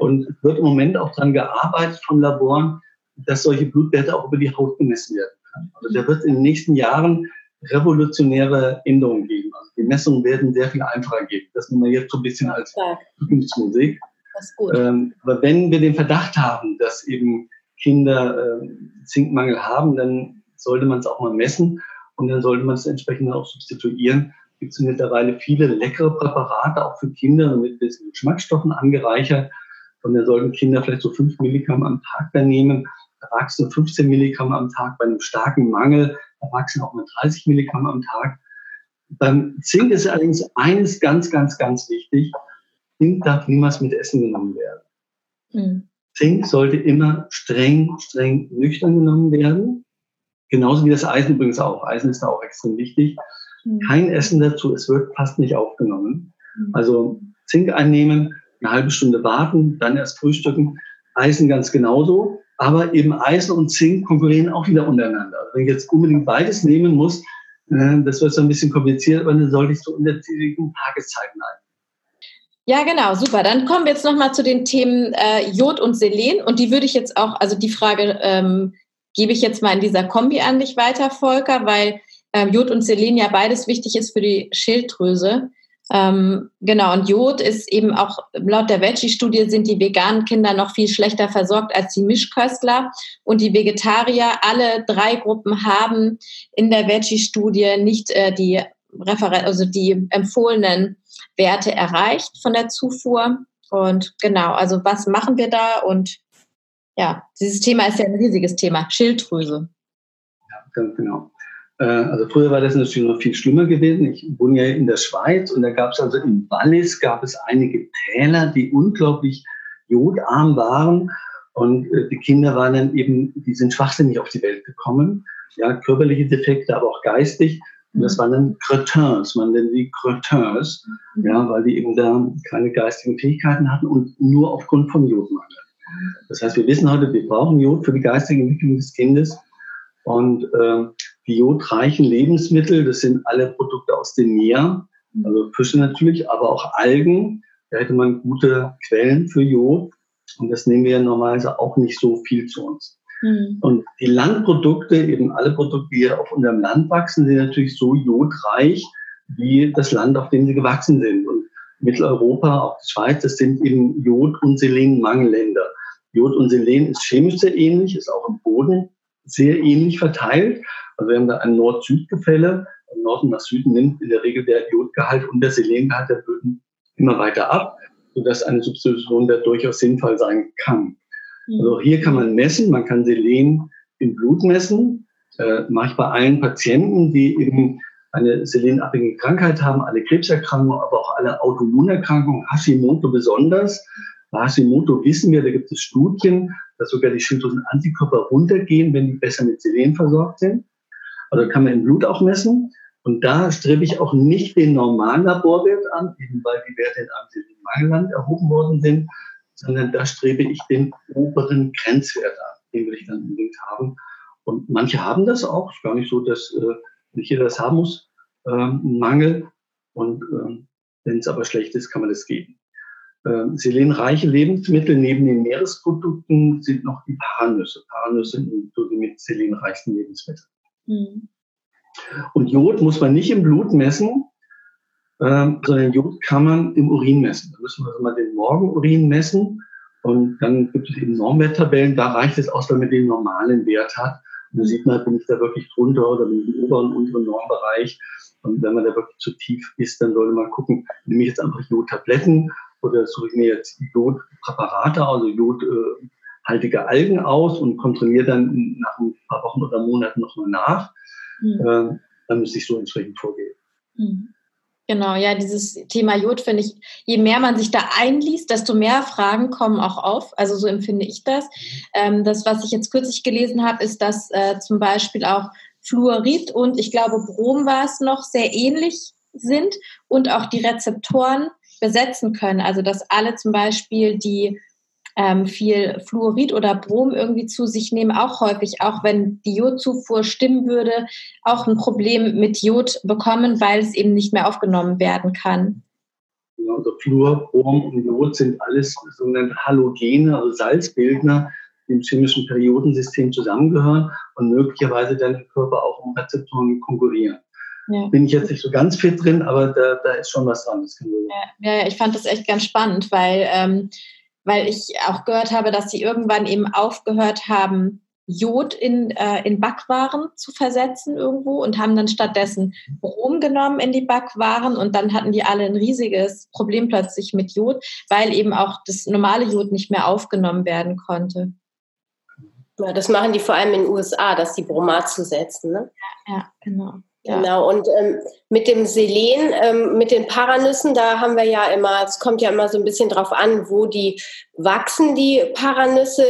Und es wird im Moment auch daran gearbeitet von Laboren, dass solche Blutwerte auch über die Haut gemessen werden können. Also da wird in den nächsten Jahren revolutionäre Änderungen geben. Also die Messungen werden sehr viel einfacher gehen. Das nehmen wir jetzt so ein bisschen als Zukunftsmusik. Ähm, aber wenn wir den Verdacht haben, dass eben Kinder äh, Zinkmangel haben, dann sollte man es auch mal messen und dann sollte man es entsprechend auch substituieren. Es gibt mittlerweile viele leckere Präparate, auch für Kinder, mit Geschmacksstoffen angereichert. Und da sollten Kinder vielleicht so 5 Milligramm am Tag dann nehmen, Erwachsene 15 Milligramm am Tag, bei einem starken Mangel Erwachsene auch mal 30 Milligramm am Tag. Beim Zink ist allerdings eines ganz, ganz, ganz wichtig. Zink darf niemals mit Essen genommen werden. Mhm. Zink sollte immer streng, streng nüchtern genommen werden. Genauso wie das Eisen übrigens auch. Eisen ist da auch extrem wichtig. Mhm. Kein Essen dazu, es wird fast nicht aufgenommen. Mhm. Also Zink einnehmen, eine halbe Stunde warten, dann erst frühstücken. Eisen ganz genauso. Aber eben Eisen und Zink konkurrieren auch wieder untereinander. Also wenn ich jetzt unbedingt beides nehmen muss, äh, das wird so ein bisschen kompliziert, aber dann sollte ich so unterschiedlichen Tageszeiten ein. Ja, genau, super. Dann kommen wir jetzt nochmal zu den Themen äh, Jod und Selen. Und die würde ich jetzt auch, also die Frage ähm, gebe ich jetzt mal in dieser Kombi an dich weiter, Volker, weil ähm, Jod und Selen ja beides wichtig ist für die Schilddrüse. Ähm, genau, und Jod ist eben auch, laut der Veggie-Studie sind die veganen Kinder noch viel schlechter versorgt als die Mischköstler. Und die Vegetarier, alle drei Gruppen haben in der Veggie-Studie nicht äh, die Referen also die empfohlenen Werte erreicht von der Zufuhr. Und genau, also was machen wir da? Und ja, dieses Thema ist ja ein riesiges Thema, Schilddrüse. Ja, ganz genau. Äh, also früher war das natürlich noch viel schlimmer gewesen. Ich wohne ja in der Schweiz und da gab es also im Wallis gab es einige Täler, die unglaublich jodarm waren. Und äh, die Kinder waren dann eben, die sind schwachsinnig auf die Welt gekommen. Ja, körperliche Defekte, aber auch geistig. Und das waren dann Cretins, man nennt die Cretins, mhm. ja, weil die eben da keine geistigen Fähigkeiten hatten und nur aufgrund von Jodmangel. Das heißt, wir wissen heute, wir brauchen Jod für die geistige Entwicklung des Kindes. Und äh, die jodreichen Lebensmittel, das sind alle Produkte aus dem Meer, also Fische natürlich, aber auch Algen. Da hätte man gute Quellen für Jod. Und das nehmen wir normalerweise auch nicht so viel zu uns. Mhm. Und die Landprodukte, eben alle Produkte, die auf unserem Land wachsen, sind natürlich so jodreich wie das Land, auf dem sie gewachsen sind. Und Mitteleuropa, auch die Schweiz, das sind eben Jod- und Selenmangelländer. Jod und Selen ist chemisch sehr ähnlich, ist auch im Boden sehr ähnlich verteilt. Also wir haben da ein Nord-Süd-Gefälle. Von Norden nach Süden nimmt in der Regel der Jodgehalt und der Selengehalt der Böden immer weiter ab, sodass eine Substitution da durchaus sinnvoll sein kann. Mhm. Also hier kann man messen, man kann Selen im Blut messen. Äh, mache ich bei allen Patienten, die eben eine selenabhängige Krankheit haben, alle Krebserkrankungen, aber auch alle Autoimmunerkrankungen, Hashimoto besonders. Bei Hashimoto wissen wir, da gibt es Studien, dass sogar die Schilddrüsen-Antikörper runtergehen, wenn die besser mit Selen versorgt sind. Also kann man im Blut auch messen. Und da strebe ich auch nicht den normalen Laborwert an, eben weil die Werte in einem Selenmangelland erhoben worden sind, sondern da strebe ich den oberen Grenzwert an. Den will ich dann unbedingt haben. Und manche haben das auch. Ist gar nicht so, dass äh, nicht jeder das haben muss, ähm, Mangel. Und ähm, wenn es aber schlecht ist, kann man das geben. Ähm, selenreiche Lebensmittel neben den Meeresprodukten sind noch die Paranüsse. Paranüsse sind so die mit selenreichsten Lebensmittel. Mhm. Und Jod muss man nicht im Blut messen, ähm, sondern Jod kann man im Urin messen. Da müssen wir also mal den Morgenurin messen. Und dann gibt es eben Normwerttabellen. Da reicht es aus, wenn man den normalen Wert hat. Und da sieht man, bin ich da wirklich drunter oder bin ich im oberen, unteren Normbereich. Und wenn man da wirklich zu tief ist, dann sollte man gucken, nehme ich jetzt einfach Jodtabletten oder suche ich mir jetzt Jodpräparate, also jodhaltige Algen aus und kontrolliere dann nach ein paar Wochen oder Monaten nochmal nach. Mhm. Dann müsste ich so entsprechend vorgehen. Mhm. Genau, ja, dieses Thema Jod finde ich, je mehr man sich da einliest, desto mehr Fragen kommen auch auf. Also so empfinde ich das. Ähm, das, was ich jetzt kürzlich gelesen habe, ist, dass äh, zum Beispiel auch Fluorid und ich glaube Brom war es noch sehr ähnlich sind und auch die Rezeptoren besetzen können. Also dass alle zum Beispiel die ähm, viel Fluorid oder Brom irgendwie zu sich nehmen, auch häufig, auch wenn die Jodzufuhr stimmen würde, auch ein Problem mit Jod bekommen, weil es eben nicht mehr aufgenommen werden kann. Ja, also Fluor, Brom und Jod sind alles sogenannte Halogene, also Salzbildner, die im chemischen Periodensystem zusammengehören und möglicherweise dann im Körper auch um Rezeptoren konkurrieren. Ja. Bin ich jetzt nicht so ganz fit drin, aber da, da ist schon was dran. Ja, ja, ich fand das echt ganz spannend, weil ähm, weil ich auch gehört habe, dass sie irgendwann eben aufgehört haben, Jod in, äh, in Backwaren zu versetzen irgendwo und haben dann stattdessen Brom genommen in die Backwaren und dann hatten die alle ein riesiges Problem plötzlich mit Jod, weil eben auch das normale Jod nicht mehr aufgenommen werden konnte. Ja, das machen die vor allem in den USA, dass die Bromat zusetzen. Ne? Ja, ja, genau. Ja. Genau, und ähm, mit dem Selen, ähm, mit den Paranüssen, da haben wir ja immer, es kommt ja immer so ein bisschen drauf an, wo die wachsen, die Paranüsse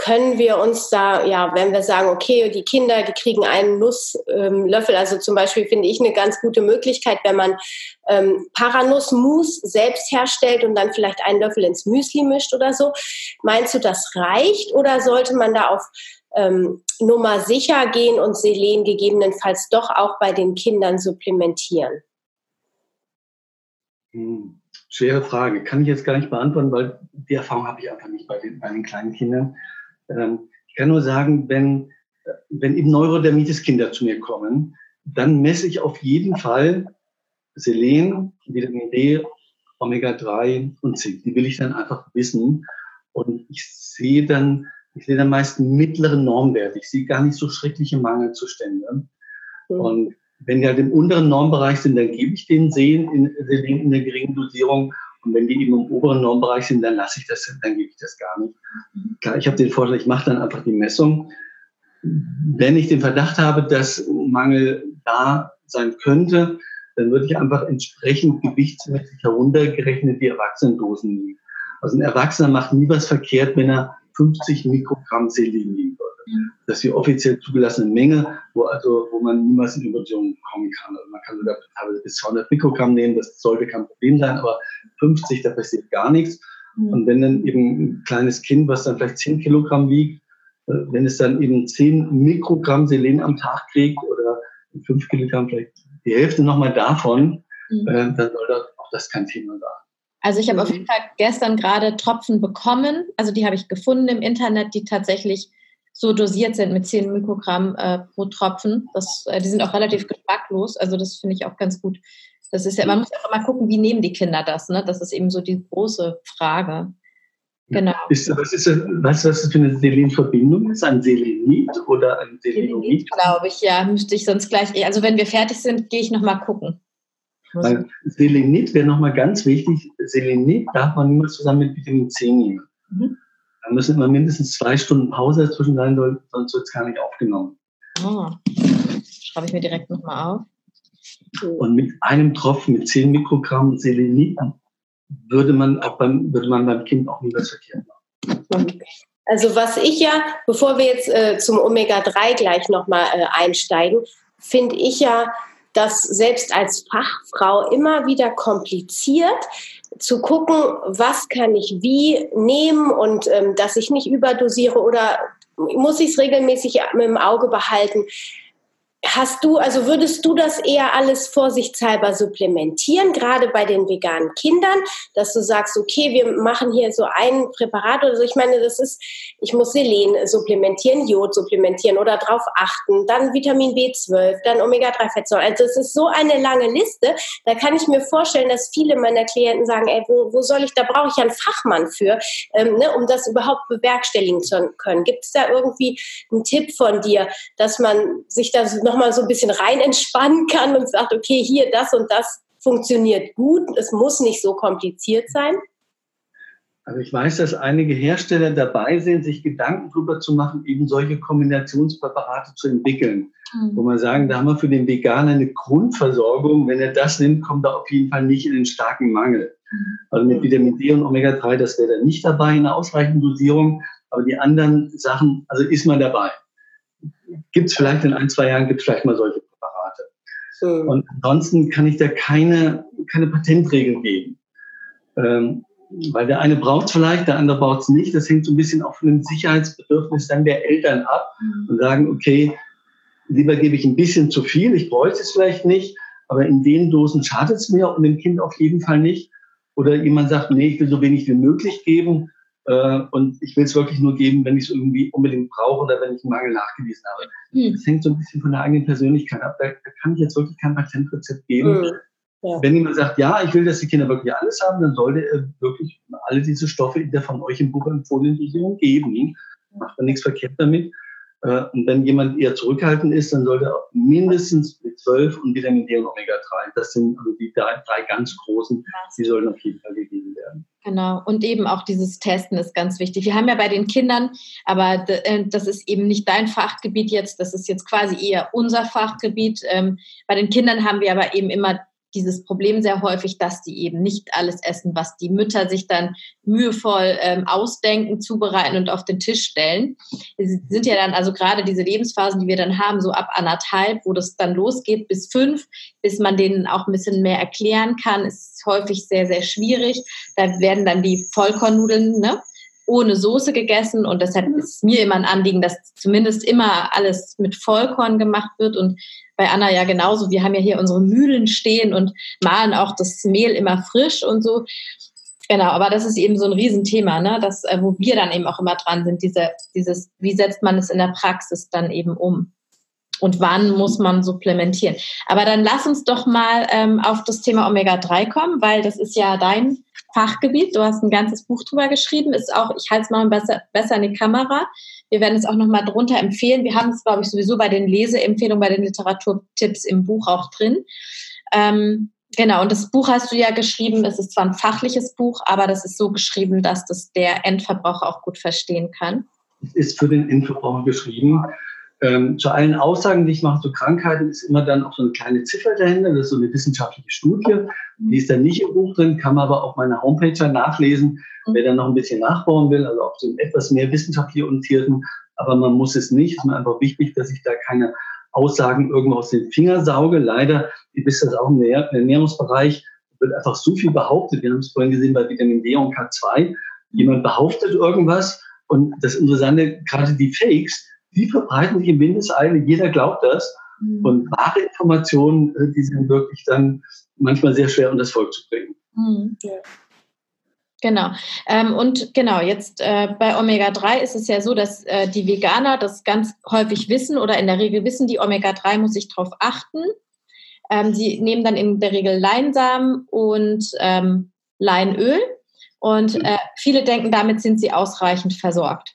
können wir uns da, ja, wenn wir sagen, okay, die Kinder, die kriegen einen Nusslöffel, ähm, also zum Beispiel finde ich eine ganz gute Möglichkeit, wenn man ähm, Paranussmus selbst herstellt und dann vielleicht einen Löffel ins Müsli mischt oder so. Meinst du, das reicht oder sollte man da auf ähm, Nummer sicher gehen und Selen gegebenenfalls doch auch bei den Kindern supplementieren? Hm, schwere Frage. Kann ich jetzt gar nicht beantworten, weil die Erfahrung habe ich einfach nicht bei den, bei den kleinen Kindern. Ähm, ich kann nur sagen, wenn, wenn eben Neurodermitis-Kinder zu mir kommen, dann messe ich auf jeden Fall Selen, Vitamin D, Omega-3 und Zink. Die will ich dann einfach wissen. Und ich sehe dann, ich sehe dann meist einen mittleren Normwert. Ich sehe gar nicht so schreckliche Mangelzustände. Mhm. Und wenn die halt im unteren Normbereich sind, dann gebe ich denen Sehen in, in der geringen Dosierung. Und wenn die eben im oberen Normbereich sind, dann lasse ich das, dann gebe ich das gar nicht. Klar, ich habe den Vorschlag, ich mache dann einfach die Messung. Wenn ich den Verdacht habe, dass Mangel da sein könnte, dann würde ich einfach entsprechend gewichtsmäßig heruntergerechnet die Erwachsenendosen nehmen. Also ein Erwachsener macht nie was verkehrt, wenn er 50 Mikrogramm Selen nehmen würde. Mhm. Das ist die offiziell zugelassene Menge, wo also, wo man niemals in Überdosierung kommen kann. Also man kann sogar bis 200 Mikrogramm nehmen, das sollte kein Problem sein, aber 50, da passiert gar nichts. Mhm. Und wenn dann eben ein kleines Kind, was dann vielleicht 10 Kilogramm wiegt, äh, wenn es dann eben 10 Mikrogramm Selen am Tag kriegt oder 5 Kilogramm vielleicht die Hälfte nochmal davon, mhm. äh, dann soll das auch das kein Thema sein. Also ich habe auf jeden Fall gestern gerade Tropfen bekommen. Also die habe ich gefunden im Internet, die tatsächlich so dosiert sind mit 10 Mikrogramm äh, pro Tropfen. Das, äh, die sind auch relativ geschmacklos. Also das finde ich auch ganz gut. Das ist ja, man muss auch mal gucken, wie nehmen die Kinder das. Ne? Das ist eben so die große Frage. Genau. Ist, was ist das, du, was das für eine Selenverbindung ist? Ein Selenit oder ein Selenomid? Glaube ich, ja. Müsste ich sonst gleich, also wenn wir fertig sind, gehe ich nochmal gucken. Weil Selenit wäre nochmal ganz wichtig. Selenit darf man niemals zusammen mit Vitamin C nehmen. Mhm. Da müssen immer mindestens zwei Stunden Pause dazwischen sein, sonst wird es gar nicht aufgenommen. Oh. Schreibe ich mir direkt nochmal auf. Und mit einem Tropfen mit 10 Mikrogramm Selenit würde man auch beim, würde man beim Kind auch nie was verkehrt machen. Also was ich ja, bevor wir jetzt äh, zum Omega-3 gleich nochmal äh, einsteigen, finde ich ja, dass selbst als Fachfrau immer wieder kompliziert zu gucken, was kann ich wie nehmen und ähm, dass ich nicht überdosiere oder muss ich es regelmäßig im Auge behalten. Hast du, also würdest du das eher alles vorsichtshalber supplementieren, gerade bei den veganen Kindern, dass du sagst, okay, wir machen hier so ein Präparat oder so. Ich meine, das ist, ich muss Selen supplementieren, Jod supplementieren oder darauf achten, dann Vitamin B12, dann Omega-3-Fettsäuren. Also es ist so eine lange Liste. Da kann ich mir vorstellen, dass viele meiner Klienten sagen, ey, wo, wo soll ich, da brauche ich einen Fachmann für, ähm, ne, um das überhaupt bewerkstelligen zu können. Gibt es da irgendwie einen Tipp von dir, dass man sich das nochmal so ein bisschen rein entspannen kann und sagt, okay, hier das und das funktioniert gut. Es muss nicht so kompliziert sein. Also ich weiß, dass einige Hersteller dabei sind, sich Gedanken darüber zu machen, eben solche Kombinationspräparate zu entwickeln. Mhm. Wo man sagen, da haben wir für den Veganer eine Grundversorgung. Wenn er das nimmt, kommt er auf jeden Fall nicht in den starken Mangel. Mhm. Also mit Vitamin D und Omega-3, das wäre da nicht dabei in einer ausreichenden Dosierung. Aber die anderen Sachen, also ist man dabei gibt es vielleicht in ein, zwei Jahren gibt es vielleicht mal solche Präparate. Mhm. Und ansonsten kann ich da keine, keine Patentregeln geben. Ähm, weil der eine braucht es vielleicht, der andere braucht es nicht. Das hängt so ein bisschen auch von dem Sicherheitsbedürfnis dann der Eltern ab mhm. und sagen, okay, lieber gebe ich ein bisschen zu viel, ich bräuchte es vielleicht nicht, aber in den Dosen schadet es mir und dem Kind auf jeden Fall nicht. Oder jemand sagt, nee, ich will so wenig wie möglich geben äh, und ich will es wirklich nur geben, wenn ich es irgendwie unbedingt brauche oder wenn ich einen Mangel nachgewiesen habe. Hm. Das hängt so ein bisschen von der eigenen Persönlichkeit ab. Da, da kann ich jetzt wirklich kein Patentrezept geben. Hm. Ja. Wenn jemand sagt, ja, ich will, dass die Kinder wirklich alles haben, dann sollte er wirklich alle diese Stoffe in der von euch im Buch empfohlenen Dosierung geben. Macht man nichts verkehrt damit. Äh, und wenn jemand eher zurückhaltend ist, dann sollte er mindestens mit 12 und Vitamin D und Omega-3. Das sind also die drei, drei ganz großen, die sollen auf jeden Fall gegeben werden. Genau, und eben auch dieses Testen ist ganz wichtig. Wir haben ja bei den Kindern, aber äh, das ist eben nicht dein Fachgebiet jetzt, das ist jetzt quasi eher unser Fachgebiet. Ähm, bei den Kindern haben wir aber eben immer dieses Problem sehr häufig, dass die eben nicht alles essen, was die Mütter sich dann mühevoll ähm, ausdenken, zubereiten und auf den Tisch stellen. Es sind ja dann also gerade diese Lebensphasen, die wir dann haben, so ab anderthalb, wo das dann losgeht, bis fünf, bis man denen auch ein bisschen mehr erklären kann, ist häufig sehr, sehr schwierig. Da werden dann die Vollkornnudeln, ne? Ohne Soße gegessen und deshalb ist mir immer ein Anliegen, dass zumindest immer alles mit Vollkorn gemacht wird und bei Anna ja genauso. Wir haben ja hier unsere Mühlen stehen und mahlen auch das Mehl immer frisch und so. Genau, aber das ist eben so ein Riesenthema, ne? das, äh, wo wir dann eben auch immer dran sind, diese, dieses, wie setzt man es in der Praxis dann eben um? Und wann muss man supplementieren? Aber dann lass uns doch mal ähm, auf das Thema Omega-3 kommen, weil das ist ja dein Fachgebiet. Du hast ein ganzes Buch drüber geschrieben. Ist auch, ich halte es mal besser, besser in die Kamera. Wir werden es auch nochmal drunter empfehlen. Wir haben es, glaube ich, sowieso bei den Leseempfehlungen, bei den Literaturtipps im Buch auch drin. Ähm, genau, und das Buch hast du ja geschrieben. Es ist zwar ein fachliches Buch, aber das ist so geschrieben, dass das der Endverbraucher auch gut verstehen kann. Es ist für den Endverbraucher geschrieben. Ähm, zu allen Aussagen, die ich mache zu Krankheiten, ist immer dann auch so eine kleine Ziffer dahinter. Das ist so eine wissenschaftliche Studie. Die ist dann nicht im Buch drin, kann man aber auf meiner Homepage nachlesen, wer dann noch ein bisschen nachbauen will, also auf den etwas mehr wissenschaftlich orientierten. Aber man muss es nicht. Es ist mir einfach wichtig, dass ich da keine Aussagen irgendwo aus den Fingern sauge. Leider ist das auch im Ernährungsbereich, wird einfach so viel behauptet. Wir haben es vorhin gesehen bei Vitamin D und K2. Jemand behauptet irgendwas und das Interessante, gerade die Fakes, die verbreiten sich in Windeseile, jeder glaubt das. Mhm. Und wahre Informationen, äh, die sind wirklich dann manchmal sehr schwer, um das Volk zu bringen. Mhm. Genau. Ähm, und genau, jetzt äh, bei Omega-3 ist es ja so, dass äh, die Veganer das ganz häufig wissen oder in der Regel wissen, die Omega-3 muss ich darauf achten. Ähm, sie nehmen dann in der Regel Leinsamen und ähm, Leinöl und äh, viele denken, damit sind sie ausreichend versorgt.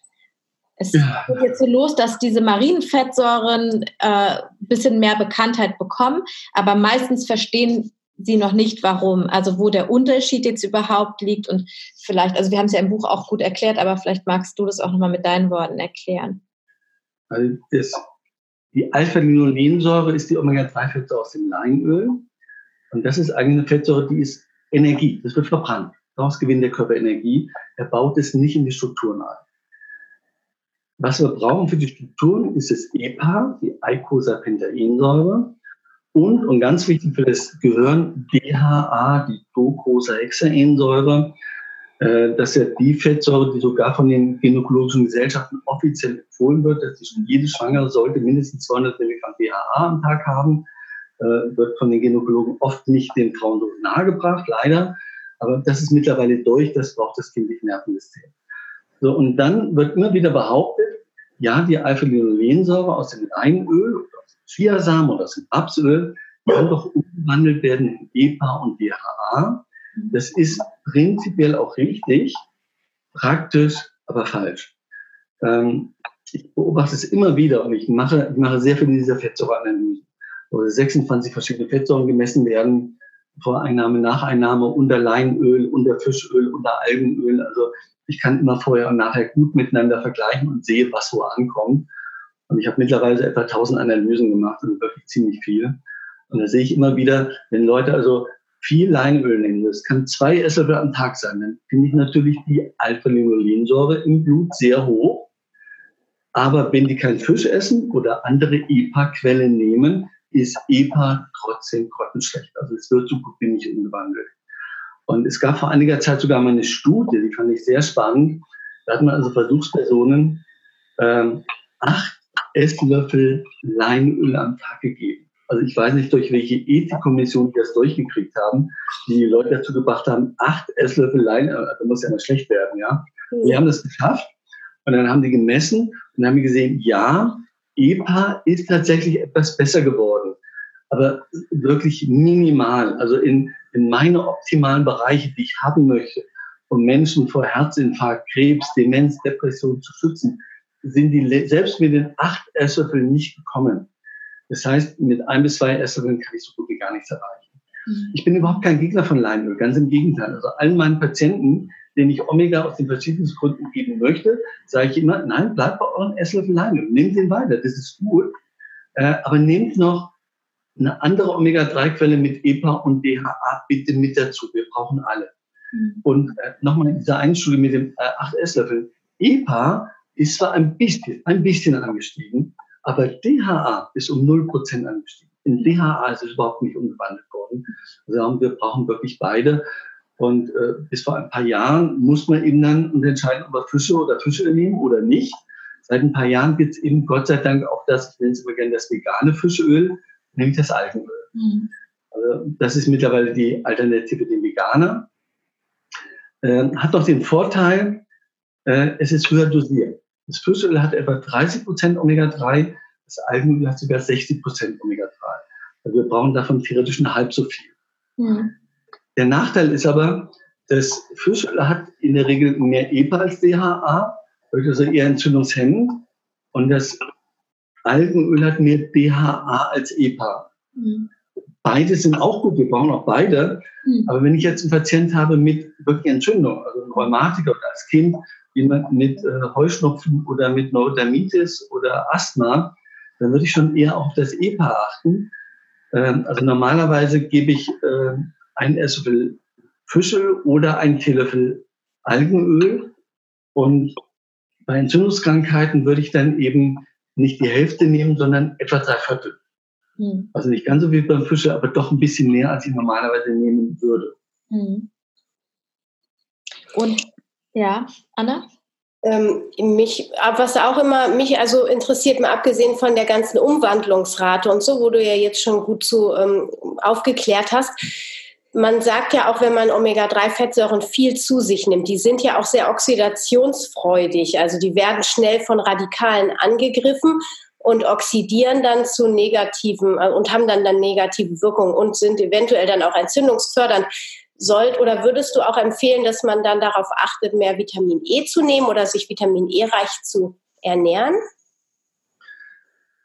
Es ja. geht jetzt so los, dass diese marinen Fettsäuren ein äh, bisschen mehr Bekanntheit bekommen, aber meistens verstehen sie noch nicht, warum, also wo der Unterschied jetzt überhaupt liegt und vielleicht, also wir haben es ja im Buch auch gut erklärt, aber vielleicht magst du das auch nochmal mit deinen Worten erklären. Also das, die Alpha-Linolensäure ist die Omega-3-Fettsäure aus dem Leinöl und das ist eigentlich eine Fettsäure, die ist Energie, das wird verbrannt. Daraus gewinnt der Körper Energie. Er baut es nicht in die Strukturen ein. Was wir brauchen für die Strukturen ist das EPA, die Eicosapentaensäure. Und, und ganz wichtig für das Gehirn, DHA, die Docosahexaensäure. Äh, das ist ja die Fettsäure, die sogar von den gynäkologischen Gesellschaften offiziell empfohlen wird, dass jede Schwangere sollte mindestens 200 Milligramm DHA am Tag haben. Äh, wird von den Gynäkologen oft nicht den Frauen so nahegebracht, leider. Aber das ist mittlerweile durch, das braucht das kindliche Nervensystem. So, und dann wird immer wieder behauptet, ja, die Alpha-Linolensäure aus dem Leinöl, aus dem Chiasamen oder aus dem Rapsöl kann doch umgewandelt werden in EPA und DHA. Das ist prinzipiell auch richtig, praktisch aber falsch. Ähm, ich beobachte es immer wieder und ich mache, ich mache sehr viele dieser Fettsäureanalysen, wo 26 verschiedene Fettsäuren gemessen werden, Voreinnahme, Nacheinnahme unter Leinöl, unter Fischöl, unter Algenöl. Also ich kann immer vorher und nachher gut miteinander vergleichen und sehe, was wo ankommt. Und ich habe mittlerweile etwa 1000 Analysen gemacht, also wirklich ziemlich viel. Und da sehe ich immer wieder, wenn Leute also viel Leinöl nehmen, das kann zwei Esslöffel am Tag sein, dann finde ich natürlich die Alpha-Linolensäure im Blut sehr hoch. Aber wenn die kein Fisch essen oder andere EPA-Quellen nehmen, ist EPA trotzdem grottenschlecht. Also es wird so gut wie nicht umgewandelt. Und es gab vor einiger Zeit sogar mal eine Studie, die fand ich sehr spannend. Da hat man also Versuchspersonen ähm, acht Esslöffel Leinöl am Tag gegeben. Also ich weiß nicht, durch welche Ethikkommission die das durchgekriegt haben, die, Leute dazu gebracht haben, acht Esslöffel Leinöl, also da muss ja mal schlecht werden, ja. Die haben das geschafft und dann haben die gemessen und haben gesehen, ja, EPA ist tatsächlich etwas besser geworden, aber wirklich minimal. Also in, in meine optimalen Bereiche, die ich haben möchte, um Menschen vor Herzinfarkt, Krebs, Demenz, Depression zu schützen, sind die selbst mit den acht Esslöffeln nicht gekommen. Das heißt, mit ein bis zwei Esslöffeln kann ich so gut wie gar nichts erreichen. Mhm. Ich bin überhaupt kein Gegner von Leinöl, ganz im Gegenteil. Also allen meinen Patienten, denen ich Omega aus den verschiedensten Gründen geben möchte, sage ich immer, nein, bleibt bei euren Esslöffel Leinöl, nehmt den weiter, das ist gut. Äh, aber nehmt noch eine andere Omega-3-Quelle mit EPA und DHA bitte mit dazu. Wir brauchen alle. Mhm. Und äh, nochmal in dieser einen Studie mit den äh, 8 Esslöffeln. EPA ist zwar ein bisschen, ein bisschen angestiegen, aber DHA ist um 0% angestiegen. In DHA ist es überhaupt nicht umgewandelt worden. Also wir brauchen wirklich beide. Und äh, bis vor ein paar Jahren muss man eben dann entscheiden, ob wir Fische oder Fische nehmen oder nicht. Seit ein paar Jahren gibt es eben Gott sei Dank auch das, ich nenne es immer gerne das vegane Fischöl, nämlich das Algenöl. Mhm. Also das ist mittlerweile die Alternative dem Veganer. Äh, hat doch den Vorteil, äh, es ist höher dosiert. Das Fischöl hat etwa 30 Prozent Omega-3, das Algenöl hat sogar 60 Prozent Omega-3. Also wir brauchen davon theoretisch eine halb so viel. Mhm. Der Nachteil ist aber, das Fischöl hat in der Regel mehr EPA als DHA, also eher entzündungshemmend. Und das Algenöl hat mehr DHA als EPA. Mhm. Beide sind auch gut, wir brauchen auch beide. Mhm. Aber wenn ich jetzt einen Patient habe mit wirklich Entzündung, also ein Rheumatiker oder als Kind, jemand mit äh, Heuschnupfen oder mit Neurodermitis oder Asthma, dann würde ich schon eher auf das EPA achten. Ähm, also normalerweise gebe ich äh, ein Esslöffel Fischöl oder ein Teelöffel Algenöl. Und bei Entzündungskrankheiten würde ich dann eben nicht die Hälfte nehmen, sondern etwa drei Viertel. Hm. Also nicht ganz so wie beim Fische, aber doch ein bisschen mehr, als ich normalerweise nehmen würde. Hm. Und ja, Anna? Ähm, mich, was auch immer mich also interessiert, mal abgesehen von der ganzen Umwandlungsrate und so, wo du ja jetzt schon gut zu ähm, aufgeklärt hast, man sagt ja auch, wenn man Omega-3-Fettsäuren viel zu sich nimmt, die sind ja auch sehr oxidationsfreudig. Also die werden schnell von Radikalen angegriffen und oxidieren dann zu negativen äh, und haben dann dann negative Wirkungen und sind eventuell dann auch entzündungsfördernd. Sollt oder würdest du auch empfehlen, dass man dann darauf achtet, mehr Vitamin E zu nehmen oder sich Vitamin E reich zu ernähren?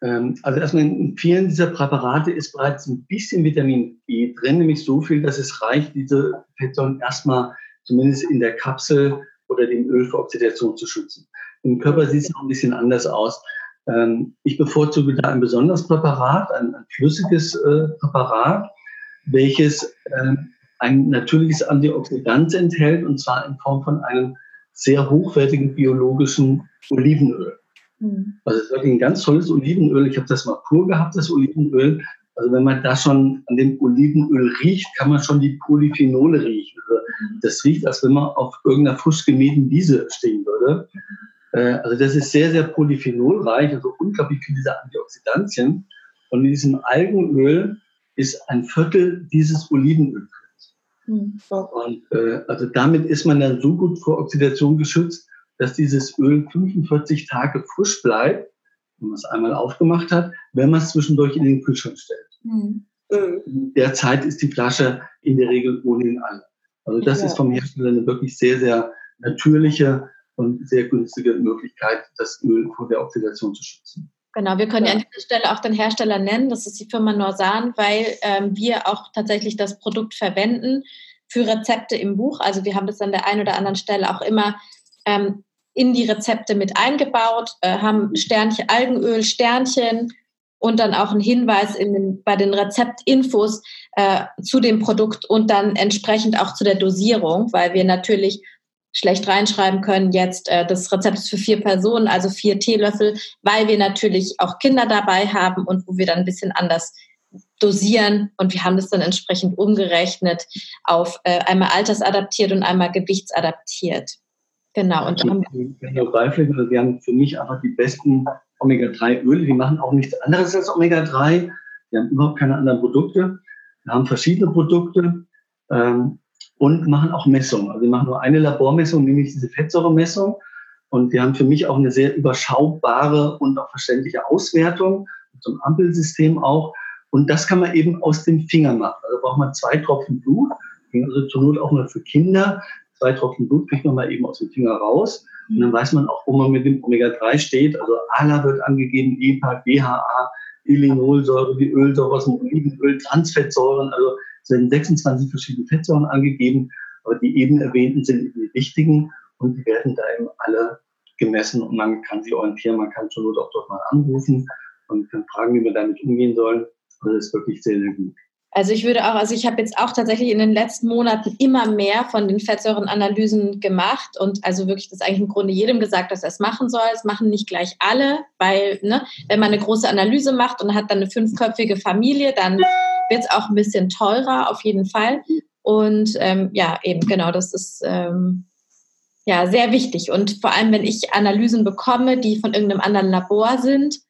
Ähm, also erstmal in vielen dieser Präparate ist bereits ein bisschen Vitamin E drin, nämlich so viel, dass es reicht, diese Fettsäuren erstmal zumindest in der Kapsel oder dem Öl vor Oxidation zu schützen. Im Körper sieht es noch ein bisschen anders aus. Ähm, ich bevorzuge da ein besonderes Präparat, ein, ein flüssiges äh, Präparat, welches ähm, ein natürliches Antioxidant enthält, und zwar in Form von einem sehr hochwertigen biologischen Olivenöl. Mhm. Also es ist wirklich ein ganz tolles Olivenöl. Ich habe das mal pur gehabt, das Olivenöl. Also wenn man da schon an dem Olivenöl riecht, kann man schon die Polyphenole riechen. Also das riecht, als wenn man auf irgendeiner frisch gemähten Wiese stehen würde. Äh, also das ist sehr, sehr polyphenolreich, also unglaublich viele dieser Antioxidantien. Und in diesem Algenöl ist ein Viertel dieses Olivenöl. Mhm. Und äh, also damit ist man dann so gut vor Oxidation geschützt, dass dieses Öl 45 Tage frisch bleibt, wenn man es einmal aufgemacht hat, wenn man es zwischendurch in den Kühlschrank stellt. Mhm. Derzeit ist die Flasche in der Regel ohnehin alle. Also das ja. ist vom Hersteller eine wirklich sehr, sehr natürliche und sehr günstige Möglichkeit, das Öl vor der Oxidation zu schützen. Genau, wir können ja. an dieser Stelle auch den Hersteller nennen, das ist die Firma Norsan, weil ähm, wir auch tatsächlich das Produkt verwenden für Rezepte im Buch. Also wir haben das an der einen oder anderen Stelle auch immer ähm, in die Rezepte mit eingebaut, äh, haben Sternchen, Algenöl, Sternchen und dann auch einen Hinweis in den, bei den Rezeptinfos äh, zu dem Produkt und dann entsprechend auch zu der Dosierung, weil wir natürlich schlecht reinschreiben können, jetzt äh, das Rezept ist für vier Personen, also vier Teelöffel, weil wir natürlich auch Kinder dabei haben und wo wir dann ein bisschen anders dosieren und wir haben das dann entsprechend umgerechnet auf äh, einmal altersadaptiert und einmal gewichtsadaptiert. Genau. Und dann wir haben für mich einfach die besten Omega-3-Öle. Die machen auch nichts anderes als Omega-3. Wir haben überhaupt keine anderen Produkte. Wir haben verschiedene Produkte ähm, und machen auch Messungen. Also wir machen nur eine Labormessung, nämlich diese Fettsäuremessung. Und wir haben für mich auch eine sehr überschaubare und auch verständliche Auswertung zum Ampelsystem auch. Und das kann man eben aus dem Finger machen. Also braucht man zwei Tropfen Blut, also zur Not auch mal für Kinder zwei Tropfen Blut kriegt man mal eben aus dem Finger raus. Und dann weiß man auch, wo man mit dem Omega-3 steht. Also ALA wird angegeben, EPA, DHA, Ilinolsäure, die Ölsäure aus dem Olivenöl, Transfettsäuren. Also es werden 26 verschiedene Fettsäuren angegeben. Aber die eben erwähnten sind eben die wichtigen und die werden da eben alle gemessen und man kann sie orientieren. Man kann zur Not auch dort mal anrufen und kann fragen, wie wir damit umgehen sollen. Also das ist wirklich sehr, sehr gut. Also ich würde auch, also ich habe jetzt auch tatsächlich in den letzten Monaten immer mehr von den Fettsäurenanalysen gemacht und also wirklich das eigentlich im Grunde jedem gesagt, dass er es machen soll. Es machen nicht gleich alle, weil ne, wenn man eine große Analyse macht und hat dann eine fünfköpfige Familie, dann wird es auch ein bisschen teurer auf jeden Fall. Und ähm, ja, eben genau, das ist ähm, ja sehr wichtig. Und vor allem, wenn ich Analysen bekomme, die von irgendeinem anderen Labor sind,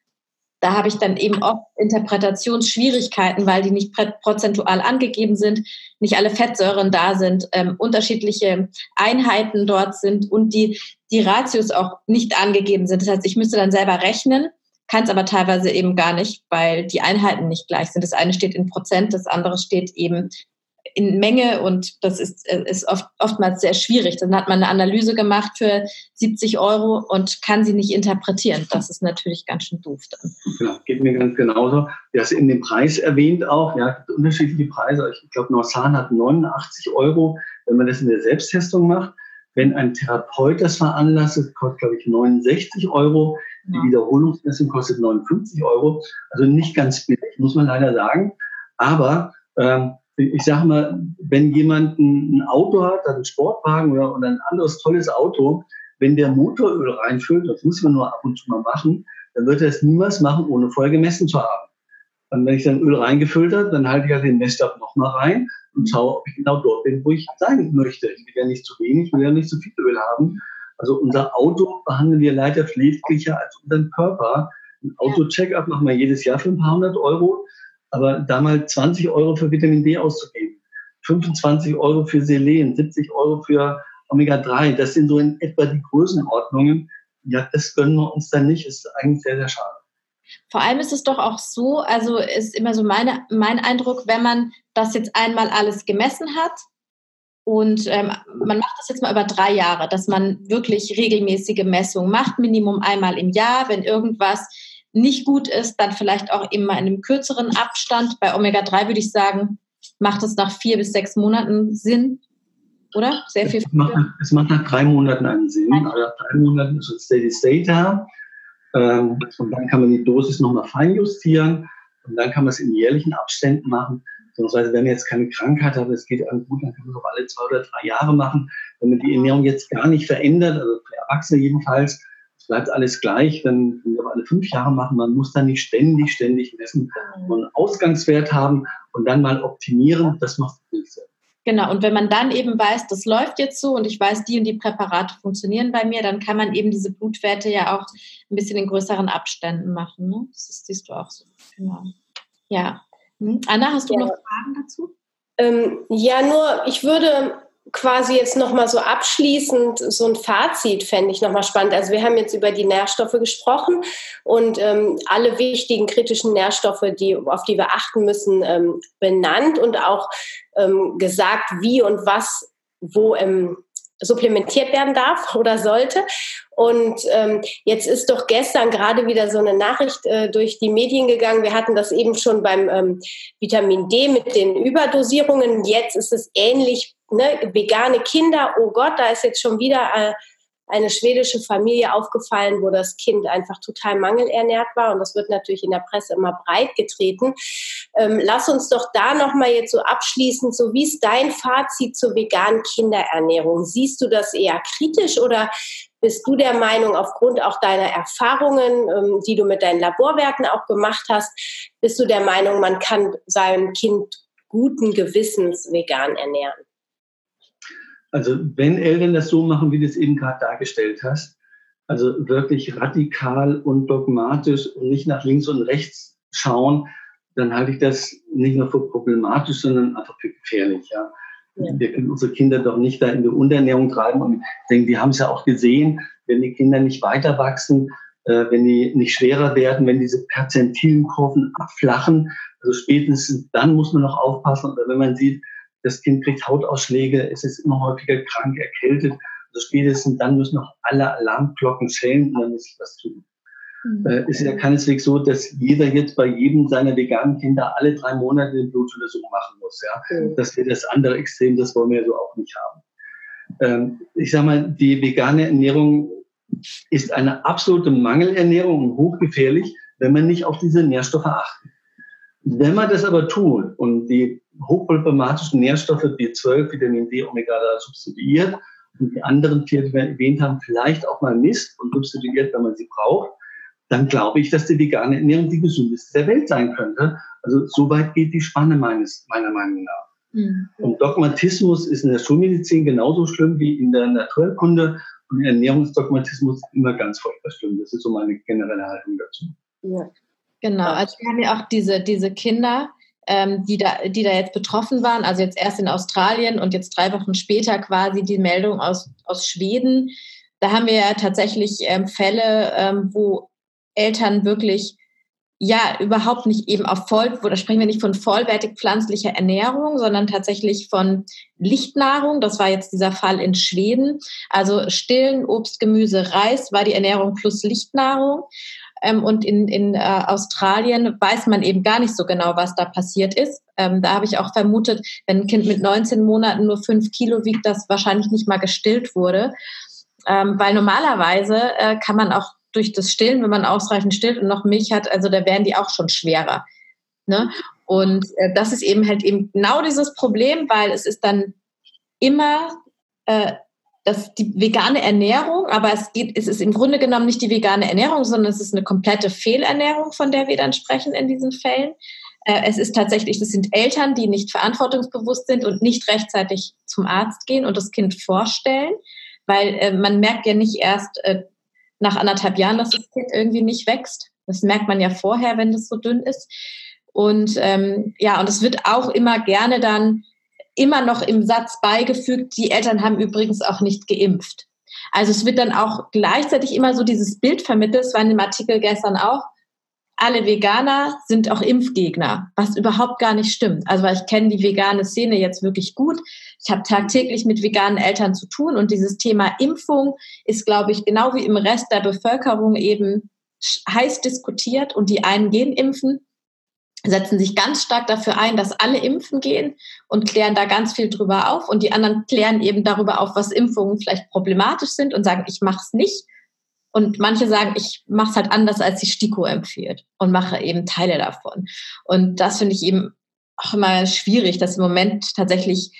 da habe ich dann eben oft Interpretationsschwierigkeiten, weil die nicht prozentual angegeben sind, nicht alle Fettsäuren da sind, ähm, unterschiedliche Einheiten dort sind und die, die Ratios auch nicht angegeben sind. Das heißt, ich müsste dann selber rechnen, kann es aber teilweise eben gar nicht, weil die Einheiten nicht gleich sind. Das eine steht in Prozent, das andere steht eben in Menge und das ist, äh, ist oft, oftmals sehr schwierig. Dann hat man eine Analyse gemacht für 70 Euro und kann sie nicht interpretieren. Das ist natürlich ganz schön doof dann. Genau, geht mir ganz genauso. Du hast in dem Preis erwähnt auch, ja, gibt unterschiedliche Preise. Ich glaube, Norsan hat 89 Euro, wenn man das in der Selbsttestung macht. Wenn ein Therapeut das veranlasst, kostet, glaube ich, 69 Euro. Die ja. Wiederholungsmessung kostet 59 Euro. Also nicht ganz billig, muss man leider sagen. Aber ähm, ich sage mal, wenn jemand ein Auto hat, einen Sportwagen oder, oder ein anderes tolles Auto, wenn der Motoröl reinfüllt, das muss man nur ab und zu mal machen, dann wird er es niemals machen, ohne vorher gemessen zu haben. Und wenn ich dann Öl reingefüllt habe, dann halte ich ja den Messstab nochmal rein und schaue, ob ich genau dort bin, wo ich sein möchte. Ich will ja nicht zu wenig, ich will ja nicht zu viel Öl haben. Also unser Auto behandeln wir leider pfleglicher als unseren Körper. Ein Auto-Check-up machen wir jedes Jahr für ein paar hundert Euro. Aber da mal 20 Euro für Vitamin D auszugeben, 25 Euro für Selen, 70 Euro für Omega-3. Das sind so in etwa die Größenordnungen. Ja, das gönnen wir uns dann nicht. Ist eigentlich sehr, sehr schade. Vor allem ist es doch auch so, also ist immer so meine, mein Eindruck, wenn man das jetzt einmal alles gemessen hat und ähm, man macht das jetzt mal über drei Jahre, dass man wirklich regelmäßige Messungen macht, Minimum einmal im Jahr, wenn irgendwas nicht gut ist, dann vielleicht auch immer in einem kürzeren Abstand. Bei Omega-3 würde ich sagen, macht es nach vier bis sechs Monaten Sinn, oder? Sehr viel. Es macht, es macht nach drei Monaten einen Sinn. Also nach drei Monaten ist es Steady State da. Ähm, und dann kann man die Dosis nochmal feinjustieren. Und dann kann man es in jährlichen Abständen machen. Beziehungsweise, wenn man jetzt keine Krankheit hat, es geht an gut, dann kann man es auch alle zwei oder drei Jahre machen. Wenn man die Ernährung jetzt gar nicht verändert, also für Erwachsene jedenfalls, bleibt alles gleich, wenn wir alle fünf Jahre machen, man muss dann nicht ständig, ständig messen, und einen Ausgangswert haben und dann mal optimieren, das macht viel Sinn. Genau, und wenn man dann eben weiß, das läuft jetzt so und ich weiß, die und die Präparate funktionieren bei mir, dann kann man eben diese Blutwerte ja auch ein bisschen in größeren Abständen machen. Ne? Das ist, siehst du auch so. Genau. Ja. Hm? Anna, hast du ja. noch Fragen dazu? Ähm, ja, nur ich würde quasi jetzt nochmal so abschließend so ein Fazit fände ich nochmal spannend. Also wir haben jetzt über die Nährstoffe gesprochen und ähm, alle wichtigen kritischen Nährstoffe, die, auf die wir achten müssen, ähm, benannt und auch ähm, gesagt, wie und was wo ähm, supplementiert werden darf oder sollte. Und ähm, jetzt ist doch gestern gerade wieder so eine Nachricht äh, durch die Medien gegangen. Wir hatten das eben schon beim ähm, Vitamin D mit den Überdosierungen. Jetzt ist es ähnlich. Ne? Vegane Kinder, oh Gott, da ist jetzt schon wieder äh, eine schwedische Familie aufgefallen, wo das Kind einfach total mangelernährt war. Und das wird natürlich in der Presse immer breit getreten. Ähm, lass uns doch da nochmal jetzt so abschließend, so wie ist dein Fazit zur veganen Kinderernährung? Siehst du das eher kritisch oder bist du der Meinung, aufgrund auch deiner Erfahrungen, ähm, die du mit deinen Laborwerken auch gemacht hast, bist du der Meinung, man kann sein Kind guten Gewissens vegan ernähren? Also wenn Eltern das so machen, wie du es eben gerade dargestellt hast, also wirklich radikal und dogmatisch und nicht nach links und rechts schauen, dann halte ich das nicht nur für problematisch, sondern einfach für gefährlich. Ja. ja. Wir können unsere Kinder doch nicht da in die Unterernährung treiben. Und ich denke, wir haben es ja auch gesehen, wenn die Kinder nicht weiter wachsen, äh, wenn die nicht schwerer werden, wenn diese perzentilen Kurven abflachen, also spätestens dann muss man noch aufpassen. Oder wenn man sieht, das Kind kriegt Hautausschläge, es ist immer häufiger krank, erkältet. Also spätestens dann müssen noch alle Alarmglocken schellen und dann muss ich was tun. Mhm. Äh, ist ja keineswegs so, dass jeder jetzt bei jedem seiner veganen Kinder alle drei Monate eine Blutuntersuchung machen muss. Ja? Mhm. Das wäre das andere Extrem, das wollen wir so auch nicht haben. Ähm, ich sage mal, die vegane Ernährung ist eine absolute Mangelernährung und hochgefährlich, wenn man nicht auf diese Nährstoffe achtet. Wenn man das aber tut und die hochproblematischen Nährstoffe B12, Vitamin D, Omega-3 substituiert und die anderen vier, die wir erwähnt haben, vielleicht auch mal misst und substituiert, wenn man sie braucht, dann glaube ich, dass die vegane Ernährung die gesündeste der Welt sein könnte. Also so weit geht die Spanne meines, meiner Meinung nach. Mhm. Und Dogmatismus ist in der Schulmedizin genauso schlimm wie in der Naturkunde. Und Ernährungsdogmatismus ist immer ganz furchtbar schlimm. Das ist so meine generelle Haltung dazu. Ja. Genau, also wir haben ja auch diese, diese Kinder, ähm, die, da, die da jetzt betroffen waren, also jetzt erst in Australien und jetzt drei Wochen später quasi die Meldung aus, aus Schweden. Da haben wir ja tatsächlich ähm, Fälle, ähm, wo Eltern wirklich ja überhaupt nicht eben auf voll, da sprechen wir nicht von vollwertig pflanzlicher Ernährung, sondern tatsächlich von Lichtnahrung. Das war jetzt dieser Fall in Schweden. Also stillen Obst, Gemüse, Reis war die Ernährung plus Lichtnahrung. Ähm, und in, in äh, Australien weiß man eben gar nicht so genau, was da passiert ist. Ähm, da habe ich auch vermutet, wenn ein Kind mit 19 Monaten nur 5 Kilo wiegt, das wahrscheinlich nicht mal gestillt wurde. Ähm, weil normalerweise äh, kann man auch durch das Stillen, wenn man ausreichend stillt und noch Milch hat, also da wären die auch schon schwerer. Ne? Und äh, das ist eben halt eben genau dieses Problem, weil es ist dann immer äh, das, die vegane Ernährung, aber es geht, es ist im Grunde genommen nicht die vegane Ernährung, sondern es ist eine komplette Fehlernährung, von der wir dann sprechen in diesen Fällen. Äh, es ist tatsächlich, das sind Eltern, die nicht verantwortungsbewusst sind und nicht rechtzeitig zum Arzt gehen und das Kind vorstellen, weil äh, man merkt ja nicht erst äh, nach anderthalb Jahren, dass das Kind irgendwie nicht wächst. Das merkt man ja vorher, wenn das so dünn ist. Und ähm, ja, und es wird auch immer gerne dann immer noch im Satz beigefügt, die Eltern haben übrigens auch nicht geimpft. Also es wird dann auch gleichzeitig immer so dieses Bild vermittelt, es war in dem Artikel gestern auch, alle Veganer sind auch Impfgegner, was überhaupt gar nicht stimmt. Also weil ich kenne die vegane Szene jetzt wirklich gut. Ich habe tagtäglich mit veganen Eltern zu tun und dieses Thema Impfung ist, glaube ich, genau wie im Rest der Bevölkerung eben heiß diskutiert und die einen gehen impfen, setzen sich ganz stark dafür ein, dass alle impfen gehen und klären da ganz viel drüber auf und die anderen klären eben darüber auf, was Impfungen vielleicht problematisch sind und sagen, ich mache es nicht und manche sagen, ich mache es halt anders, als die STIKO empfiehlt und mache eben Teile davon. Und das finde ich eben auch immer schwierig, dass im Moment tatsächlich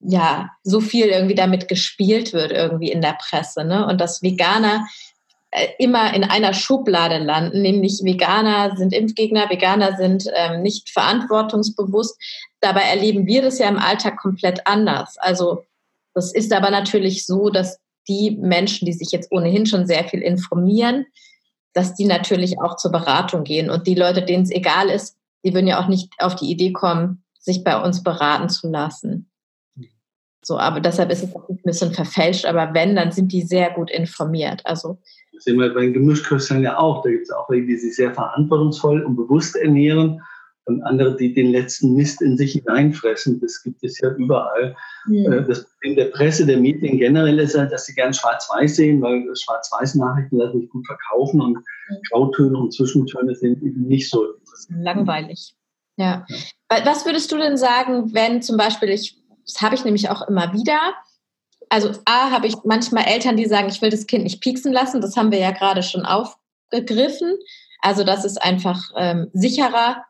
ja so viel irgendwie damit gespielt wird irgendwie in der Presse, ne? Und dass Veganer immer in einer Schublade landen, nämlich Veganer sind Impfgegner, Veganer sind ähm, nicht verantwortungsbewusst. Dabei erleben wir das ja im Alltag komplett anders. Also das ist aber natürlich so, dass die Menschen, die sich jetzt ohnehin schon sehr viel informieren, dass die natürlich auch zur Beratung gehen. Und die Leute, denen es egal ist, die würden ja auch nicht auf die Idee kommen, sich bei uns beraten zu lassen. So, aber deshalb ist es ein bisschen verfälscht. Aber wenn, dann sind die sehr gut informiert. Also das sehen wir bei den Gemischköstern ja auch. Da gibt es auch welche, die sich sehr verantwortungsvoll und bewusst ernähren und andere, die den letzten Mist in sich hineinfressen. Das gibt es ja überall. Mhm. Das Problem der Presse, der Medien generell ist halt, dass sie gern schwarz-weiß sehen, weil Schwarz-weiß-Nachrichten lassen sich gut verkaufen und mhm. Grautöne und Zwischentöne sind eben nicht so Langweilig. Ja. ja. Was würdest du denn sagen, wenn zum Beispiel, ich, das habe ich nämlich auch immer wieder, also A, habe ich manchmal Eltern, die sagen, ich will das Kind nicht pieksen lassen, das haben wir ja gerade schon aufgegriffen. Also das ist einfach ähm, sicherer,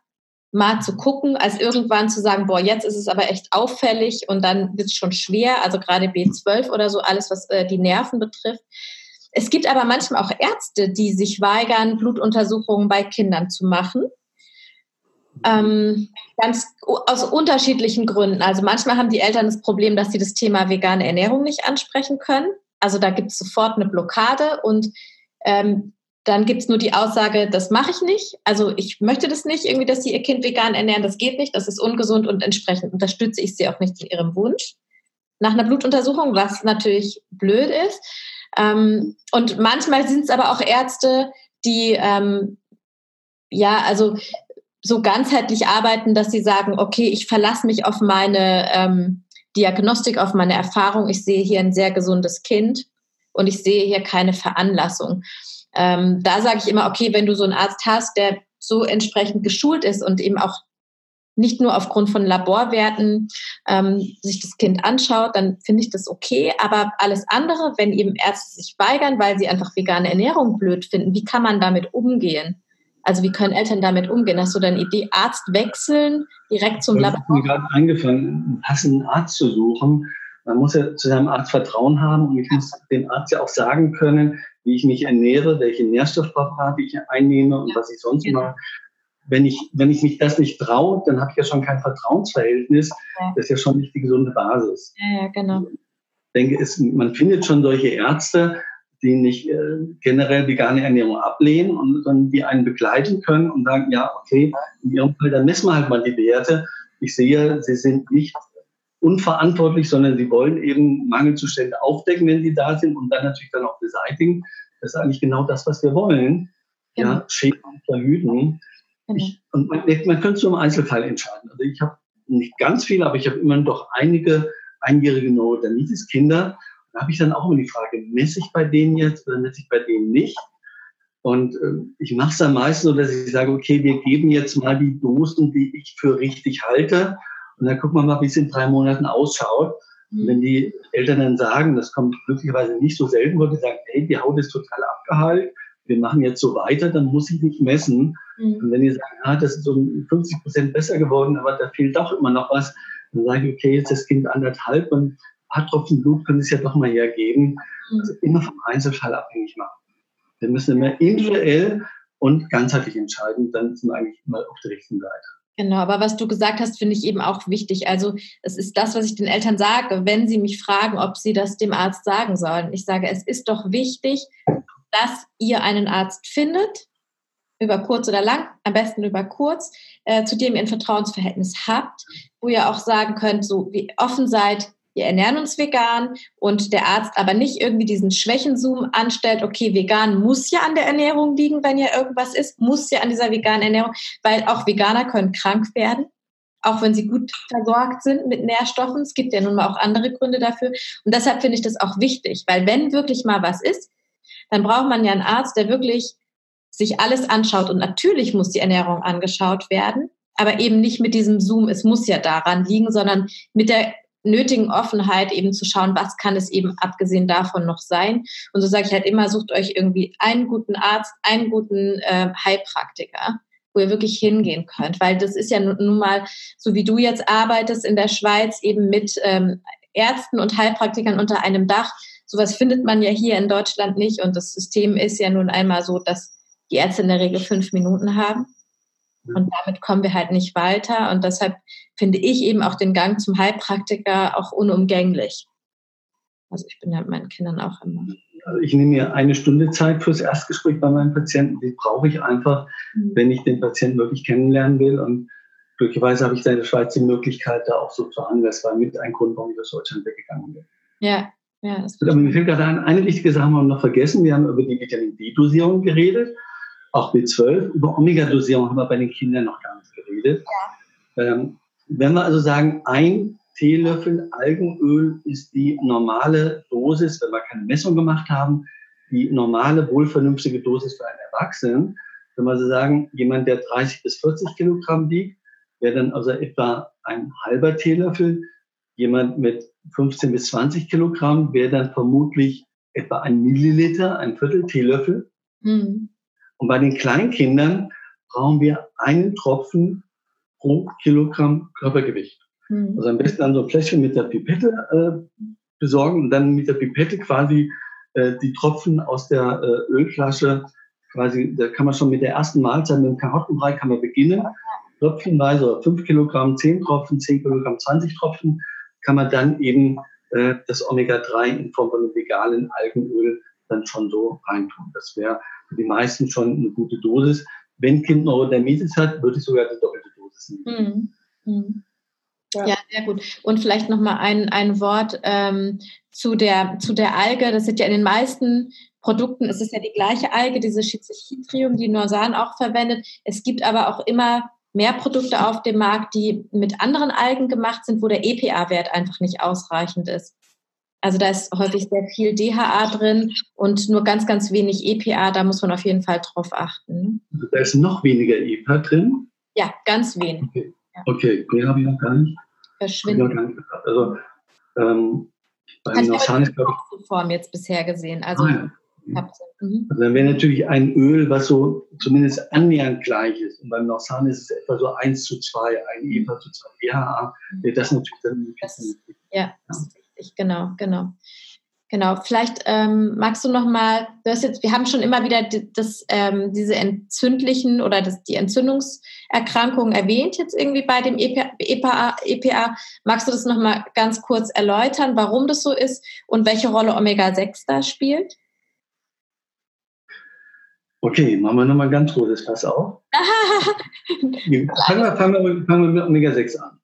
mal zu gucken, als irgendwann zu sagen, boah, jetzt ist es aber echt auffällig und dann wird es schon schwer, also gerade B12 oder so, alles, was äh, die Nerven betrifft. Es gibt aber manchmal auch Ärzte, die sich weigern, Blutuntersuchungen bei Kindern zu machen. Ähm, ganz aus unterschiedlichen Gründen. Also manchmal haben die Eltern das Problem, dass sie das Thema vegane Ernährung nicht ansprechen können. Also da gibt es sofort eine Blockade und ähm, dann gibt es nur die Aussage, das mache ich nicht. Also ich möchte das nicht, irgendwie, dass sie ihr Kind vegan ernähren, das geht nicht, das ist ungesund und entsprechend unterstütze ich sie auch nicht in ihrem Wunsch. Nach einer Blutuntersuchung, was natürlich blöd ist. Ähm, und manchmal sind es aber auch Ärzte, die ähm, ja, also so ganzheitlich arbeiten, dass sie sagen, okay, ich verlasse mich auf meine ähm, Diagnostik, auf meine Erfahrung. Ich sehe hier ein sehr gesundes Kind und ich sehe hier keine Veranlassung. Ähm, da sage ich immer, okay, wenn du so einen Arzt hast, der so entsprechend geschult ist und eben auch nicht nur aufgrund von Laborwerten ähm, sich das Kind anschaut, dann finde ich das okay. Aber alles andere, wenn eben Ärzte sich weigern, weil sie einfach vegane Ernährung blöd finden, wie kann man damit umgehen? Also wie können Eltern damit umgehen? Hast du dann Idee, Arzt wechseln, direkt zum Labor? Ich habe mir gerade angefangen, einen passenden Arzt zu suchen. Man muss ja zu seinem Arzt Vertrauen haben und ich muss dem Arzt ja auch sagen können, wie ich mich ernähre, welche Nährstoffpräparate ich einnehme und was ich sonst genau. mache. Wenn ich, wenn ich mich das nicht traue, dann habe ich ja schon kein Vertrauensverhältnis. Ja. Das ist ja schon nicht die gesunde Basis. Ja, ja genau. Ich denke, es, man findet schon solche Ärzte, die nicht äh, generell vegane Ernährung ablehnen und dann die einen begleiten können und sagen, ja, okay, in Ihrem Fall, dann messen wir halt mal die Werte. Ich sehe, Sie sind nicht unverantwortlich, sondern sie wollen eben Mangelzustände aufdecken, wenn sie da sind und dann natürlich dann auch beseitigen. Das ist eigentlich genau das, was wir wollen. Genau. Ja, Schäden verhüten. Genau. Ich, und man, man könnte es nur im Einzelfall entscheiden. Also ich habe nicht ganz viele, aber ich habe immer doch einige einjährige Neurodermitis-Kinder. Da habe ich dann auch immer die Frage, messe ich bei denen jetzt oder messe ich bei denen nicht? Und äh, ich mache es dann meistens so, dass ich sage, okay, wir geben jetzt mal die Dosen, die ich für richtig halte. Und dann gucken wir mal, wie es in drei Monaten ausschaut. Und wenn die Eltern dann sagen, das kommt glücklicherweise nicht so selten wo die sagen, hey, die Haut ist total abgeheilt, wir machen jetzt so weiter, dann muss ich nicht messen. Mhm. Und wenn die sagen, ah, das ist so 50 Prozent besser geworden, aber da fehlt doch immer noch was, dann sage ich, okay, jetzt ist das Kind anderthalb und paar Tropfen Blut können es ja doch mal hergeben. Mhm. Also immer vom Einzelfall abhängig machen. Wir müssen immer individuell und ganzheitlich entscheiden, dann sind wir eigentlich immer auf der richtigen Seite. Genau, aber was du gesagt hast, finde ich eben auch wichtig. Also es ist das, was ich den Eltern sage, wenn sie mich fragen, ob sie das dem Arzt sagen sollen. Ich sage, es ist doch wichtig, dass ihr einen Arzt findet, über kurz oder lang, am besten über kurz, äh, zu dem ihr ein Vertrauensverhältnis habt, wo ihr auch sagen könnt, so wie offen seid, wir ernähren uns vegan und der Arzt aber nicht irgendwie diesen Schwächenzoom anstellt, okay, vegan muss ja an der Ernährung liegen, wenn ja irgendwas ist, muss ja an dieser veganen Ernährung, weil auch Veganer können krank werden, auch wenn sie gut versorgt sind mit Nährstoffen. Es gibt ja nun mal auch andere Gründe dafür. Und deshalb finde ich das auch wichtig, weil wenn wirklich mal was ist, dann braucht man ja einen Arzt, der wirklich sich alles anschaut. Und natürlich muss die Ernährung angeschaut werden, aber eben nicht mit diesem Zoom, es muss ja daran liegen, sondern mit der nötigen Offenheit eben zu schauen, was kann es eben abgesehen davon noch sein. Und so sage ich halt immer, sucht euch irgendwie einen guten Arzt, einen guten äh, Heilpraktiker, wo ihr wirklich hingehen könnt. Weil das ist ja nun mal, so wie du jetzt arbeitest in der Schweiz, eben mit ähm, Ärzten und Heilpraktikern unter einem Dach. Sowas findet man ja hier in Deutschland nicht. Und das System ist ja nun einmal so, dass die Ärzte in der Regel fünf Minuten haben. Und damit kommen wir halt nicht weiter. Und deshalb finde ich eben auch den Gang zum Heilpraktiker auch unumgänglich. Also ich bin ja mit meinen Kindern auch immer. Also ich nehme mir eine Stunde Zeit fürs Erstgespräch bei meinen Patienten. Die brauche ich einfach, mhm. wenn ich den Patienten wirklich kennenlernen will. Und glücklicherweise habe ich da in der Schweiz die Möglichkeit, da auch so zu handeln. Das war mit ein Grund, warum ich aus Deutschland weggegangen bin. Ja, ja. Aber mir fällt gerade ein, eine wichtige Sache haben wir noch vergessen. Wir haben über die Vitamin D-Dosierung geredet auch B12. Über Omega-Dosierung haben wir bei den Kindern noch gar nicht geredet. Ja. Ähm, wenn wir also sagen, ein Teelöffel Algenöl ist die normale Dosis, wenn wir keine Messung gemacht haben, die normale, wohlvernünftige Dosis für einen Erwachsenen. Wenn wir so sagen, jemand, der 30 bis 40 Kilogramm wiegt, wäre dann also etwa ein halber Teelöffel. Jemand mit 15 bis 20 Kilogramm wäre dann vermutlich etwa ein Milliliter, ein Viertel Teelöffel. Mhm. Und bei den Kleinkindern brauchen wir einen Tropfen pro Kilogramm Körpergewicht. Mhm. Also am besten dann so ein Fläschchen mit der Pipette äh, besorgen und dann mit der Pipette quasi äh, die Tropfen aus der äh, Ölflasche quasi, da kann man schon mit der ersten Mahlzeit mit dem Karottenbrei kann man beginnen. Tröpfchenweise oder 5 Kilogramm, 10 Tropfen, 10 Kilogramm, 20 Tropfen, kann man dann eben äh, das Omega-3 in Form von veganen Algenöl dann schon so reintun. Das wäre für die meisten schon eine gute Dosis. Wenn Kind Neurodermitis hat, würde ich sogar die doppelte Dosis nehmen. Mhm. Mhm. Ja. ja. sehr gut. Und vielleicht noch mal ein, ein Wort ähm, zu, der, zu der Alge. Das sind ja in den meisten Produkten, es ist ja die gleiche Alge, diese Schizochytrium, die Norsan auch verwendet. Es gibt aber auch immer mehr Produkte auf dem Markt, die mit anderen Algen gemacht sind, wo der EPA-Wert einfach nicht ausreichend ist. Also da ist häufig sehr viel DHA drin und nur ganz, ganz wenig EPA. Da muss man auf jeden Fall drauf achten. Also da ist noch weniger EPA drin? Ja, ganz wenig. Okay, ja. okay. den habe ich noch gar nicht. Verschwindet. Also ähm, beim glaube ich... Form jetzt bisher gesehen. Also, ah, ja. mhm. also dann wäre natürlich ein Öl, was so zumindest annähernd gleich ist. Und beim Norsan ist es etwa so 1 zu 2, ein EPA zu 2 DHA. Mhm. Das natürlich dann... Das, ja, ja richtig, genau, genau. Genau, vielleicht ähm, magst du noch mal, du hast jetzt, wir haben schon immer wieder das, ähm, diese entzündlichen oder das, die Entzündungserkrankungen erwähnt jetzt irgendwie bei dem EPA, EPA, EPA. Magst du das noch mal ganz kurz erläutern, warum das so ist und welche Rolle Omega-6 da spielt? Okay, machen wir nochmal ganz großes Fass auf. fangen, (laughs) wir, fangen, wir, fangen wir mit Omega-6 an.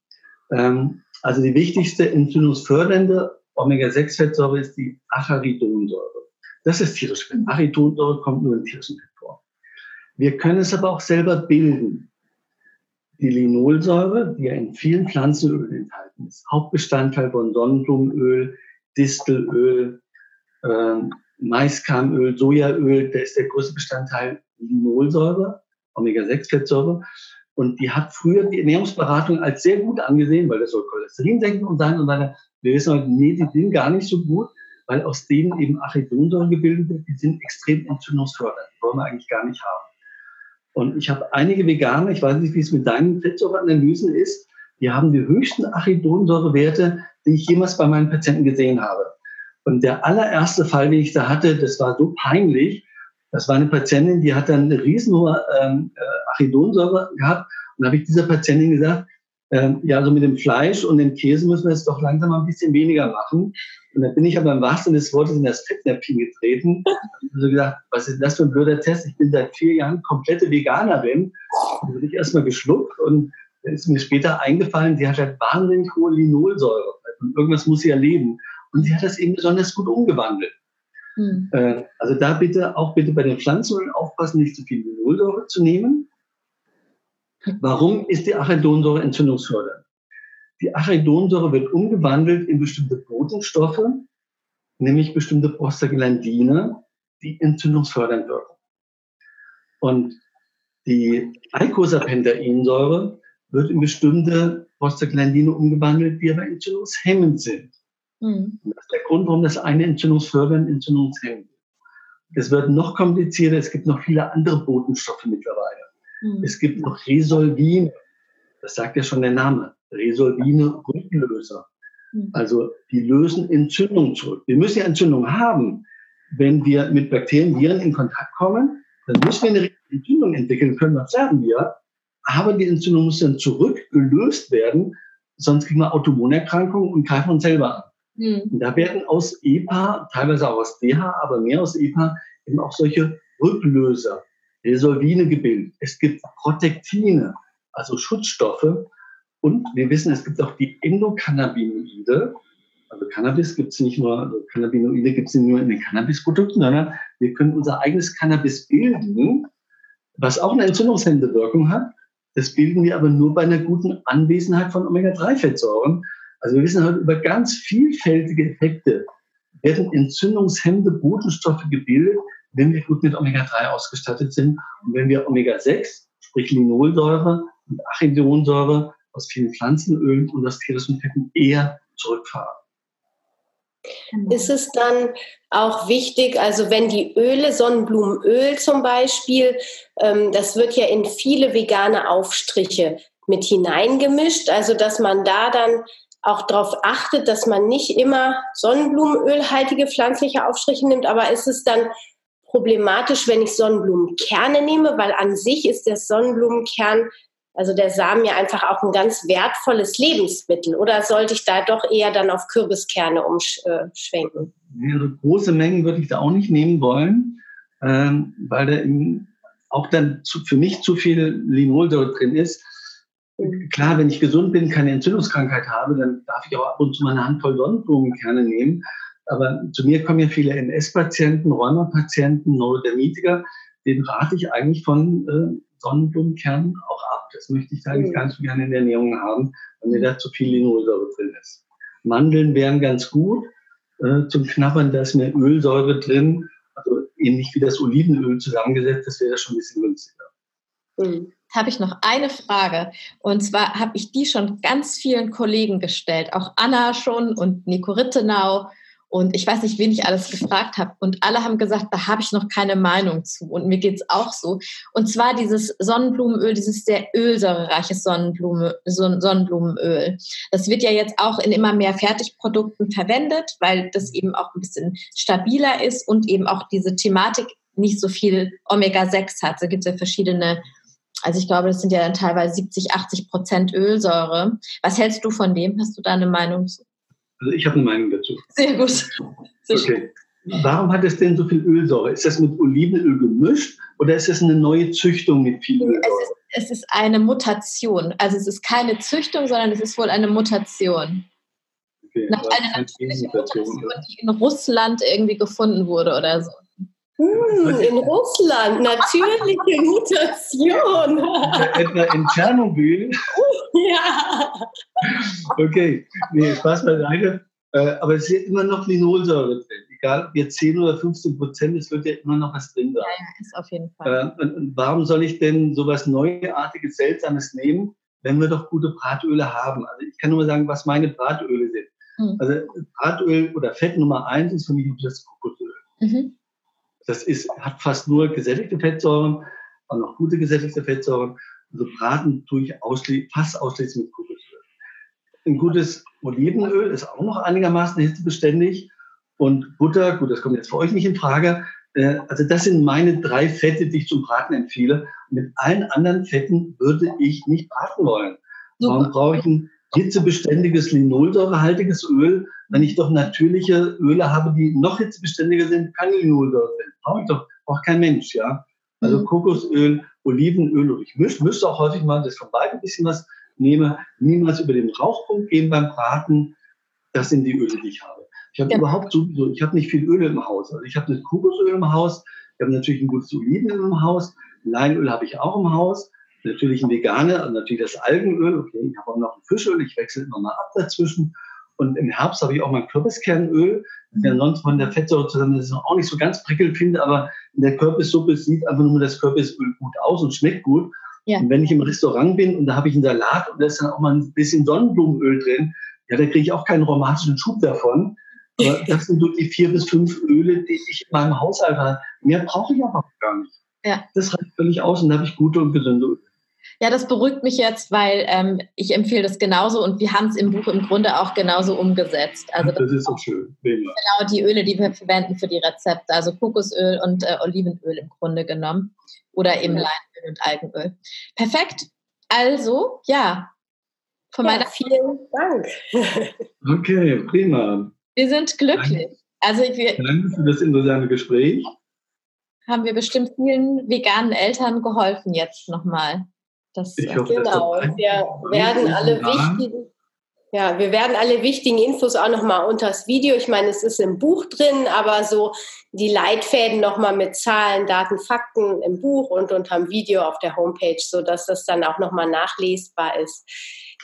Ähm, also die wichtigste entzündungsfördernde Omega-6-Fettsäure ist die Acharidonsäure. Das ist tierische Fett. Acharidonsäure kommt nur in tierischen Fett vor. Wir können es aber auch selber bilden. Die Linolsäure, die ja in vielen Pflanzenölen enthalten ist, Hauptbestandteil von Sonnenblumenöl, Distelöl, äh, Maiskeimöl, Sojaöl, da ist der größte Bestandteil Linolsäure, Omega-6-Fettsäure. Und die hat früher die Ernährungsberatung als sehr gut angesehen, weil das soll Cholesterin senken und sein und weiter. Wir wissen heute, nee, die sind gar nicht so gut, weil aus denen eben Arachidonsäure gebildet wird. Die sind extrem entzündungsfördernd. Die wollen wir eigentlich gar nicht haben. Und ich habe einige Veganer, ich weiß nicht, wie es mit deinen Fettsäureanalysen ist, die haben die höchsten Arachidonsäurewerte, die ich jemals bei meinen Patienten gesehen habe. Und der allererste Fall, den ich da hatte, das war so peinlich, das war eine Patientin, die hat dann eine riesenhohe ähm, äh, Arachidonsäure gehabt. Und da habe ich dieser Patientin gesagt, ähm, ja, so mit dem Fleisch und dem Käse müssen wir jetzt doch langsam mal ein bisschen weniger machen. Und dann bin ich aber im wahrsten des Wortes in das Fettnäpfchen getreten. (laughs) Und so gedacht, was ist das für ein blöder Test? Ich bin seit vier Jahren komplette Veganerin. Da bin ich erstmal geschluckt und dann ist mir später eingefallen, die hat halt wahnsinnig hohe Linolsäure. Und irgendwas muss sie erleben. Und sie hat das eben besonders gut umgewandelt. Mhm. also da bitte auch bitte bei den Pflanzenölen aufpassen, nicht zu viel Linolsäure zu nehmen. Warum ist die Arachidonsäure entzündungsfördernd? Die Arachidonsäure wird umgewandelt in bestimmte Botenstoffe, nämlich bestimmte Prostaglandine, die entzündungsfördernd wirken. Und die Eicosapentaensäure wird in bestimmte Prostaglandine umgewandelt, die aber entzündungshemmend sind. Mhm. Das ist der Grund, warum das eine entzündungsfördernd, entzündungshemmend. Es wird noch komplizierter, es gibt noch viele andere Botenstoffe mittlerweile. Mhm. Es gibt noch Resolvine, das sagt ja schon der Name, Resolvine Rücklöser. Mhm. Also die lösen Entzündung zurück. Wir müssen ja Entzündung haben. Wenn wir mit Bakterien, Viren in Kontakt kommen, dann müssen wir eine Entzündung entwickeln können, das sagen wir. Aber die Entzündung muss dann zurückgelöst werden, sonst kriegen wir Autoimmunerkrankungen und greifen uns selber an. Und da werden aus EPA, teilweise auch aus DH, aber mehr aus EPA, eben auch solche Rücklöser, Resolvine gebildet. Es gibt Protektine, also Schutzstoffe. Und wir wissen, es gibt auch die Endokannabinoide. Also Cannabis gibt es nicht nur, also Cannabinoide gibt es nicht nur in den Cannabisprodukten, sondern wir können unser eigenes Cannabis bilden, was auch eine entzündungshemmende Wirkung hat. Das bilden wir aber nur bei einer guten Anwesenheit von Omega-3-Fettsäuren. Also wir wissen heute über ganz vielfältige Effekte werden entzündungshemmende Botenstoffe gebildet, wenn wir gut mit Omega-3 ausgestattet sind und wenn wir Omega-6, sprich Linolsäure und Arachidonsäure aus vielen Pflanzenölen und aus tierischen Fetten eher zurückfahren. Ist es dann auch wichtig, also wenn die Öle, Sonnenblumenöl zum Beispiel, ähm, das wird ja in viele vegane Aufstriche mit hineingemischt, also dass man da dann auch darauf achtet, dass man nicht immer Sonnenblumenölhaltige pflanzliche Aufstriche nimmt, aber ist es dann problematisch, wenn ich Sonnenblumenkerne nehme, weil an sich ist der Sonnenblumenkern, also der Samen ja einfach auch ein ganz wertvolles Lebensmittel. Oder sollte ich da doch eher dann auf Kürbiskerne umschwenken? Also große Mengen würde ich da auch nicht nehmen wollen, ähm, weil da auch dann für mich zu viel Linolsäure drin ist. Klar, wenn ich gesund bin, keine Entzündungskrankheit habe, dann darf ich auch ab und zu mal eine Handvoll Sonnenblumenkerne nehmen. Aber zu mir kommen ja viele MS-Patienten, Rheumapatienten, Neurodermitiker. Den rate ich eigentlich von äh, Sonnenblumenkernen auch ab. Das möchte ich eigentlich mhm. ganz so gerne in der Ernährung haben, weil mir da zu viel Linolsäure drin ist. Mandeln wären ganz gut. Äh, zum Knabbern, da ist mehr Ölsäure drin. Also ähnlich wie das Olivenöl zusammengesetzt, das wäre schon ein bisschen günstiger. Mhm habe ich noch eine Frage. Und zwar habe ich die schon ganz vielen Kollegen gestellt, auch Anna schon und Nico Rittenau. Und ich weiß nicht, wen ich alles gefragt habe. Und alle haben gesagt, da habe ich noch keine Meinung zu. Und mir geht es auch so. Und zwar dieses Sonnenblumenöl, dieses sehr ölsäurereiche Sonnenblume, Sonnenblumenöl. Das wird ja jetzt auch in immer mehr Fertigprodukten verwendet, weil das eben auch ein bisschen stabiler ist und eben auch diese Thematik nicht so viel Omega-6 hat. Da gibt es ja verschiedene also ich glaube, das sind ja dann teilweise 70, 80 Prozent Ölsäure. Was hältst du von dem? Hast du da eine Meinung zu? Also ich habe eine Meinung dazu. Sehr gut. Sehr okay. Warum hat es denn so viel Ölsäure? Ist das mit Olivenöl gemischt oder ist das eine neue Züchtung mit viel Ölsäure? Es ist, es ist eine Mutation. Also es ist keine Züchtung, sondern es ist wohl eine Mutation. Okay, Nach einer natürlichen Mutation, Mutation, die in Russland irgendwie gefunden wurde oder so. Hm, in Russland, natürliche (laughs) Mutation. Etwa in Tschernobyl. (laughs) Ja. Okay, nee, Spaß beiseite. Äh, aber es ist immer noch Linolsäure drin. Egal ob jetzt 10 oder 15 Prozent, es wird ja immer noch was drin sein. Ja, ja, ist auf jeden Fall. Äh, und warum soll ich denn sowas Neuartiges, Seltsames nehmen, wenn wir doch gute Bratöle haben? Also ich kann nur mal sagen, was meine Bratöle sind. Mhm. Also Bratöl oder Fett Nummer eins ist für mich das Kokosöl. Mhm. Das ist, hat fast nur gesättigte Fettsäuren, auch noch gute gesättigte Fettsäuren. Also braten tue ich ausschli fast ausschließlich mit Kokosöl. Ein gutes Olivenöl ist auch noch einigermaßen hitzebeständig. Und Butter, gut, das kommt jetzt für euch nicht in Frage. Äh, also das sind meine drei Fette, die ich zum Braten empfehle. Mit allen anderen Fetten würde ich nicht braten wollen. Super. Warum brauche ich ein hitzebeständiges, linolsäurehaltiges Öl, wenn ich doch natürliche Öle habe, die noch hitzebeständiger sind, kann ich nur dort sind. Brauche ich doch, braucht kein Mensch, ja. Also mhm. Kokosöl, Olivenöl und ich misch, müsste auch häufig mal das von beiden ein bisschen was nehme, niemals über den Rauchpunkt gehen beim Braten. Das sind die Öle, die ich habe. Ich habe ja. überhaupt sowieso, ich habe nicht viel Öl im Haus. Also ich habe das Kokosöl im Haus, ich habe natürlich ein gutes Olivenöl im Haus, Leinöl habe ich auch im Haus, natürlich ein Veganer, natürlich das Algenöl, okay, ich habe auch noch ein Fischöl, ich wechsle immer mal ab dazwischen. Und im Herbst habe ich auch mein Kürbiskernöl, das ja mhm. sonst von der Fettsäure zusammen das ist auch nicht so ganz prickelnd finde, aber in der Kürbissuppe sieht einfach nur das Kürbisöl gut aus und schmeckt gut. Ja. Und wenn ich im Restaurant bin und da habe ich einen Salat und da ist dann auch mal ein bisschen Sonnenblumenöl drin, ja, da kriege ich auch keinen aromatischen Schub davon. Aber (laughs) das sind so die vier bis fünf Öle, die ich in meinem Haushalt habe. Mehr brauche ich aber gar nicht. Ja. Das reicht völlig aus und da habe ich gute und gesunde Öle. Ja, das beruhigt mich jetzt, weil ähm, ich empfehle das genauso und wir haben es im Buch im Grunde auch genauso umgesetzt. Also das, das ist so schön. Genau die Öle, die wir verwenden für die Rezepte, also Kokosöl und äh, Olivenöl im Grunde genommen oder eben Leinöl und Algenöl. Perfekt. Also, ja, von ja, meiner vielen Dank. Okay, prima. Wir sind glücklich. Also wir, Danke für das interessante Gespräch. Haben wir bestimmt vielen veganen Eltern geholfen jetzt nochmal. Das, ich hoffe, genau. Wir werden alle wichtigen, ja, wir werden alle wichtigen Infos auch nochmal unter das Video. Ich meine, es ist im Buch drin, aber so die Leitfäden nochmal mit Zahlen, Daten, Fakten im Buch und unterm Video auf der Homepage, sodass das dann auch nochmal nachlesbar ist.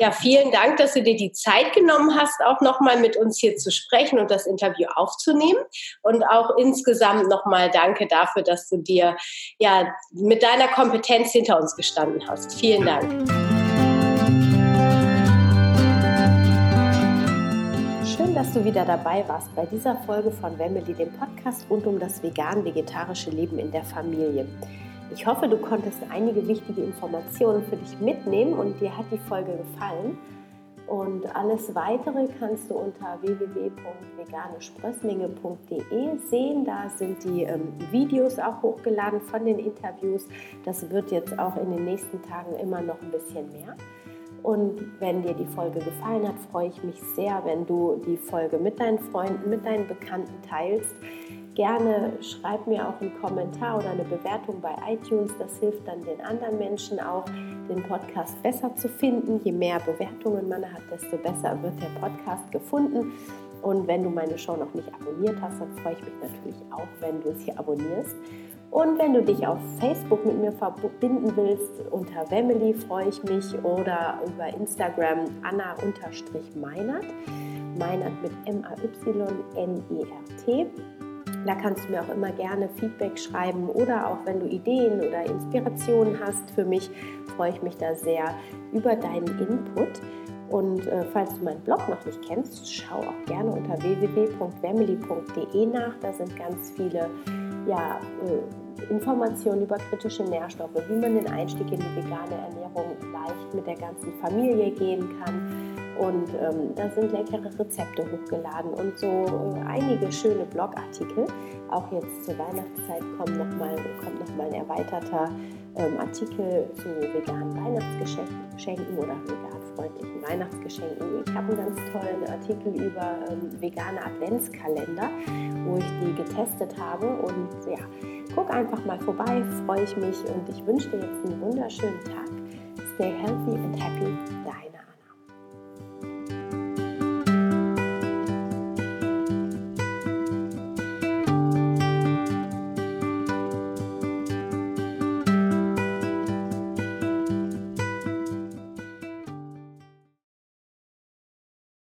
Ja, vielen Dank, dass du dir die Zeit genommen hast, auch nochmal mit uns hier zu sprechen und das Interview aufzunehmen. Und auch insgesamt nochmal danke dafür, dass du dir ja mit deiner Kompetenz hinter uns gestanden hast. Vielen Dank. Schön, dass du wieder dabei warst bei dieser Folge von Wemmeli, dem Podcast rund um das vegan-vegetarische Leben in der Familie. Ich hoffe, du konntest einige wichtige Informationen für dich mitnehmen und dir hat die Folge gefallen. Und alles weitere kannst du unter www.veganesprösslinge.de sehen. Da sind die ähm, Videos auch hochgeladen von den Interviews. Das wird jetzt auch in den nächsten Tagen immer noch ein bisschen mehr. Und wenn dir die Folge gefallen hat, freue ich mich sehr, wenn du die Folge mit deinen Freunden, mit deinen Bekannten teilst. Gerne schreib mir auch einen Kommentar oder eine Bewertung bei iTunes. Das hilft dann den anderen Menschen auch, den Podcast besser zu finden. Je mehr Bewertungen man hat, desto besser wird der Podcast gefunden. Und wenn du meine Show noch nicht abonniert hast, dann freue ich mich natürlich auch, wenn du sie abonnierst. Und wenn du dich auf Facebook mit mir verbinden willst, unter Family freue ich mich oder über Instagram Anna-Meinert. Meinert mit M-A-Y-N-E-R-T. Da kannst du mir auch immer gerne Feedback schreiben oder auch wenn du Ideen oder Inspirationen hast für mich, freue ich mich da sehr über deinen Input. Und äh, falls du meinen Blog noch nicht kennst, schau auch gerne unter www.family.de nach. Da sind ganz viele ja, äh, Informationen über kritische Nährstoffe, wie man den Einstieg in die vegane Ernährung leicht mit der ganzen Familie gehen kann und ähm, da sind leckere Rezepte hochgeladen und so äh, einige schöne Blogartikel. Auch jetzt zur Weihnachtszeit kommt nochmal noch mal ein erweiterter ähm, Artikel zu veganen Weihnachtsgeschenken oder veganfreundlichen Weihnachtsgeschenken. Ich habe einen ganz tollen Artikel über ähm, vegane Adventskalender, wo ich die getestet habe. Und ja, guck einfach mal vorbei, freue ich mich und ich wünsche dir jetzt einen wunderschönen Tag. Stay healthy and happy,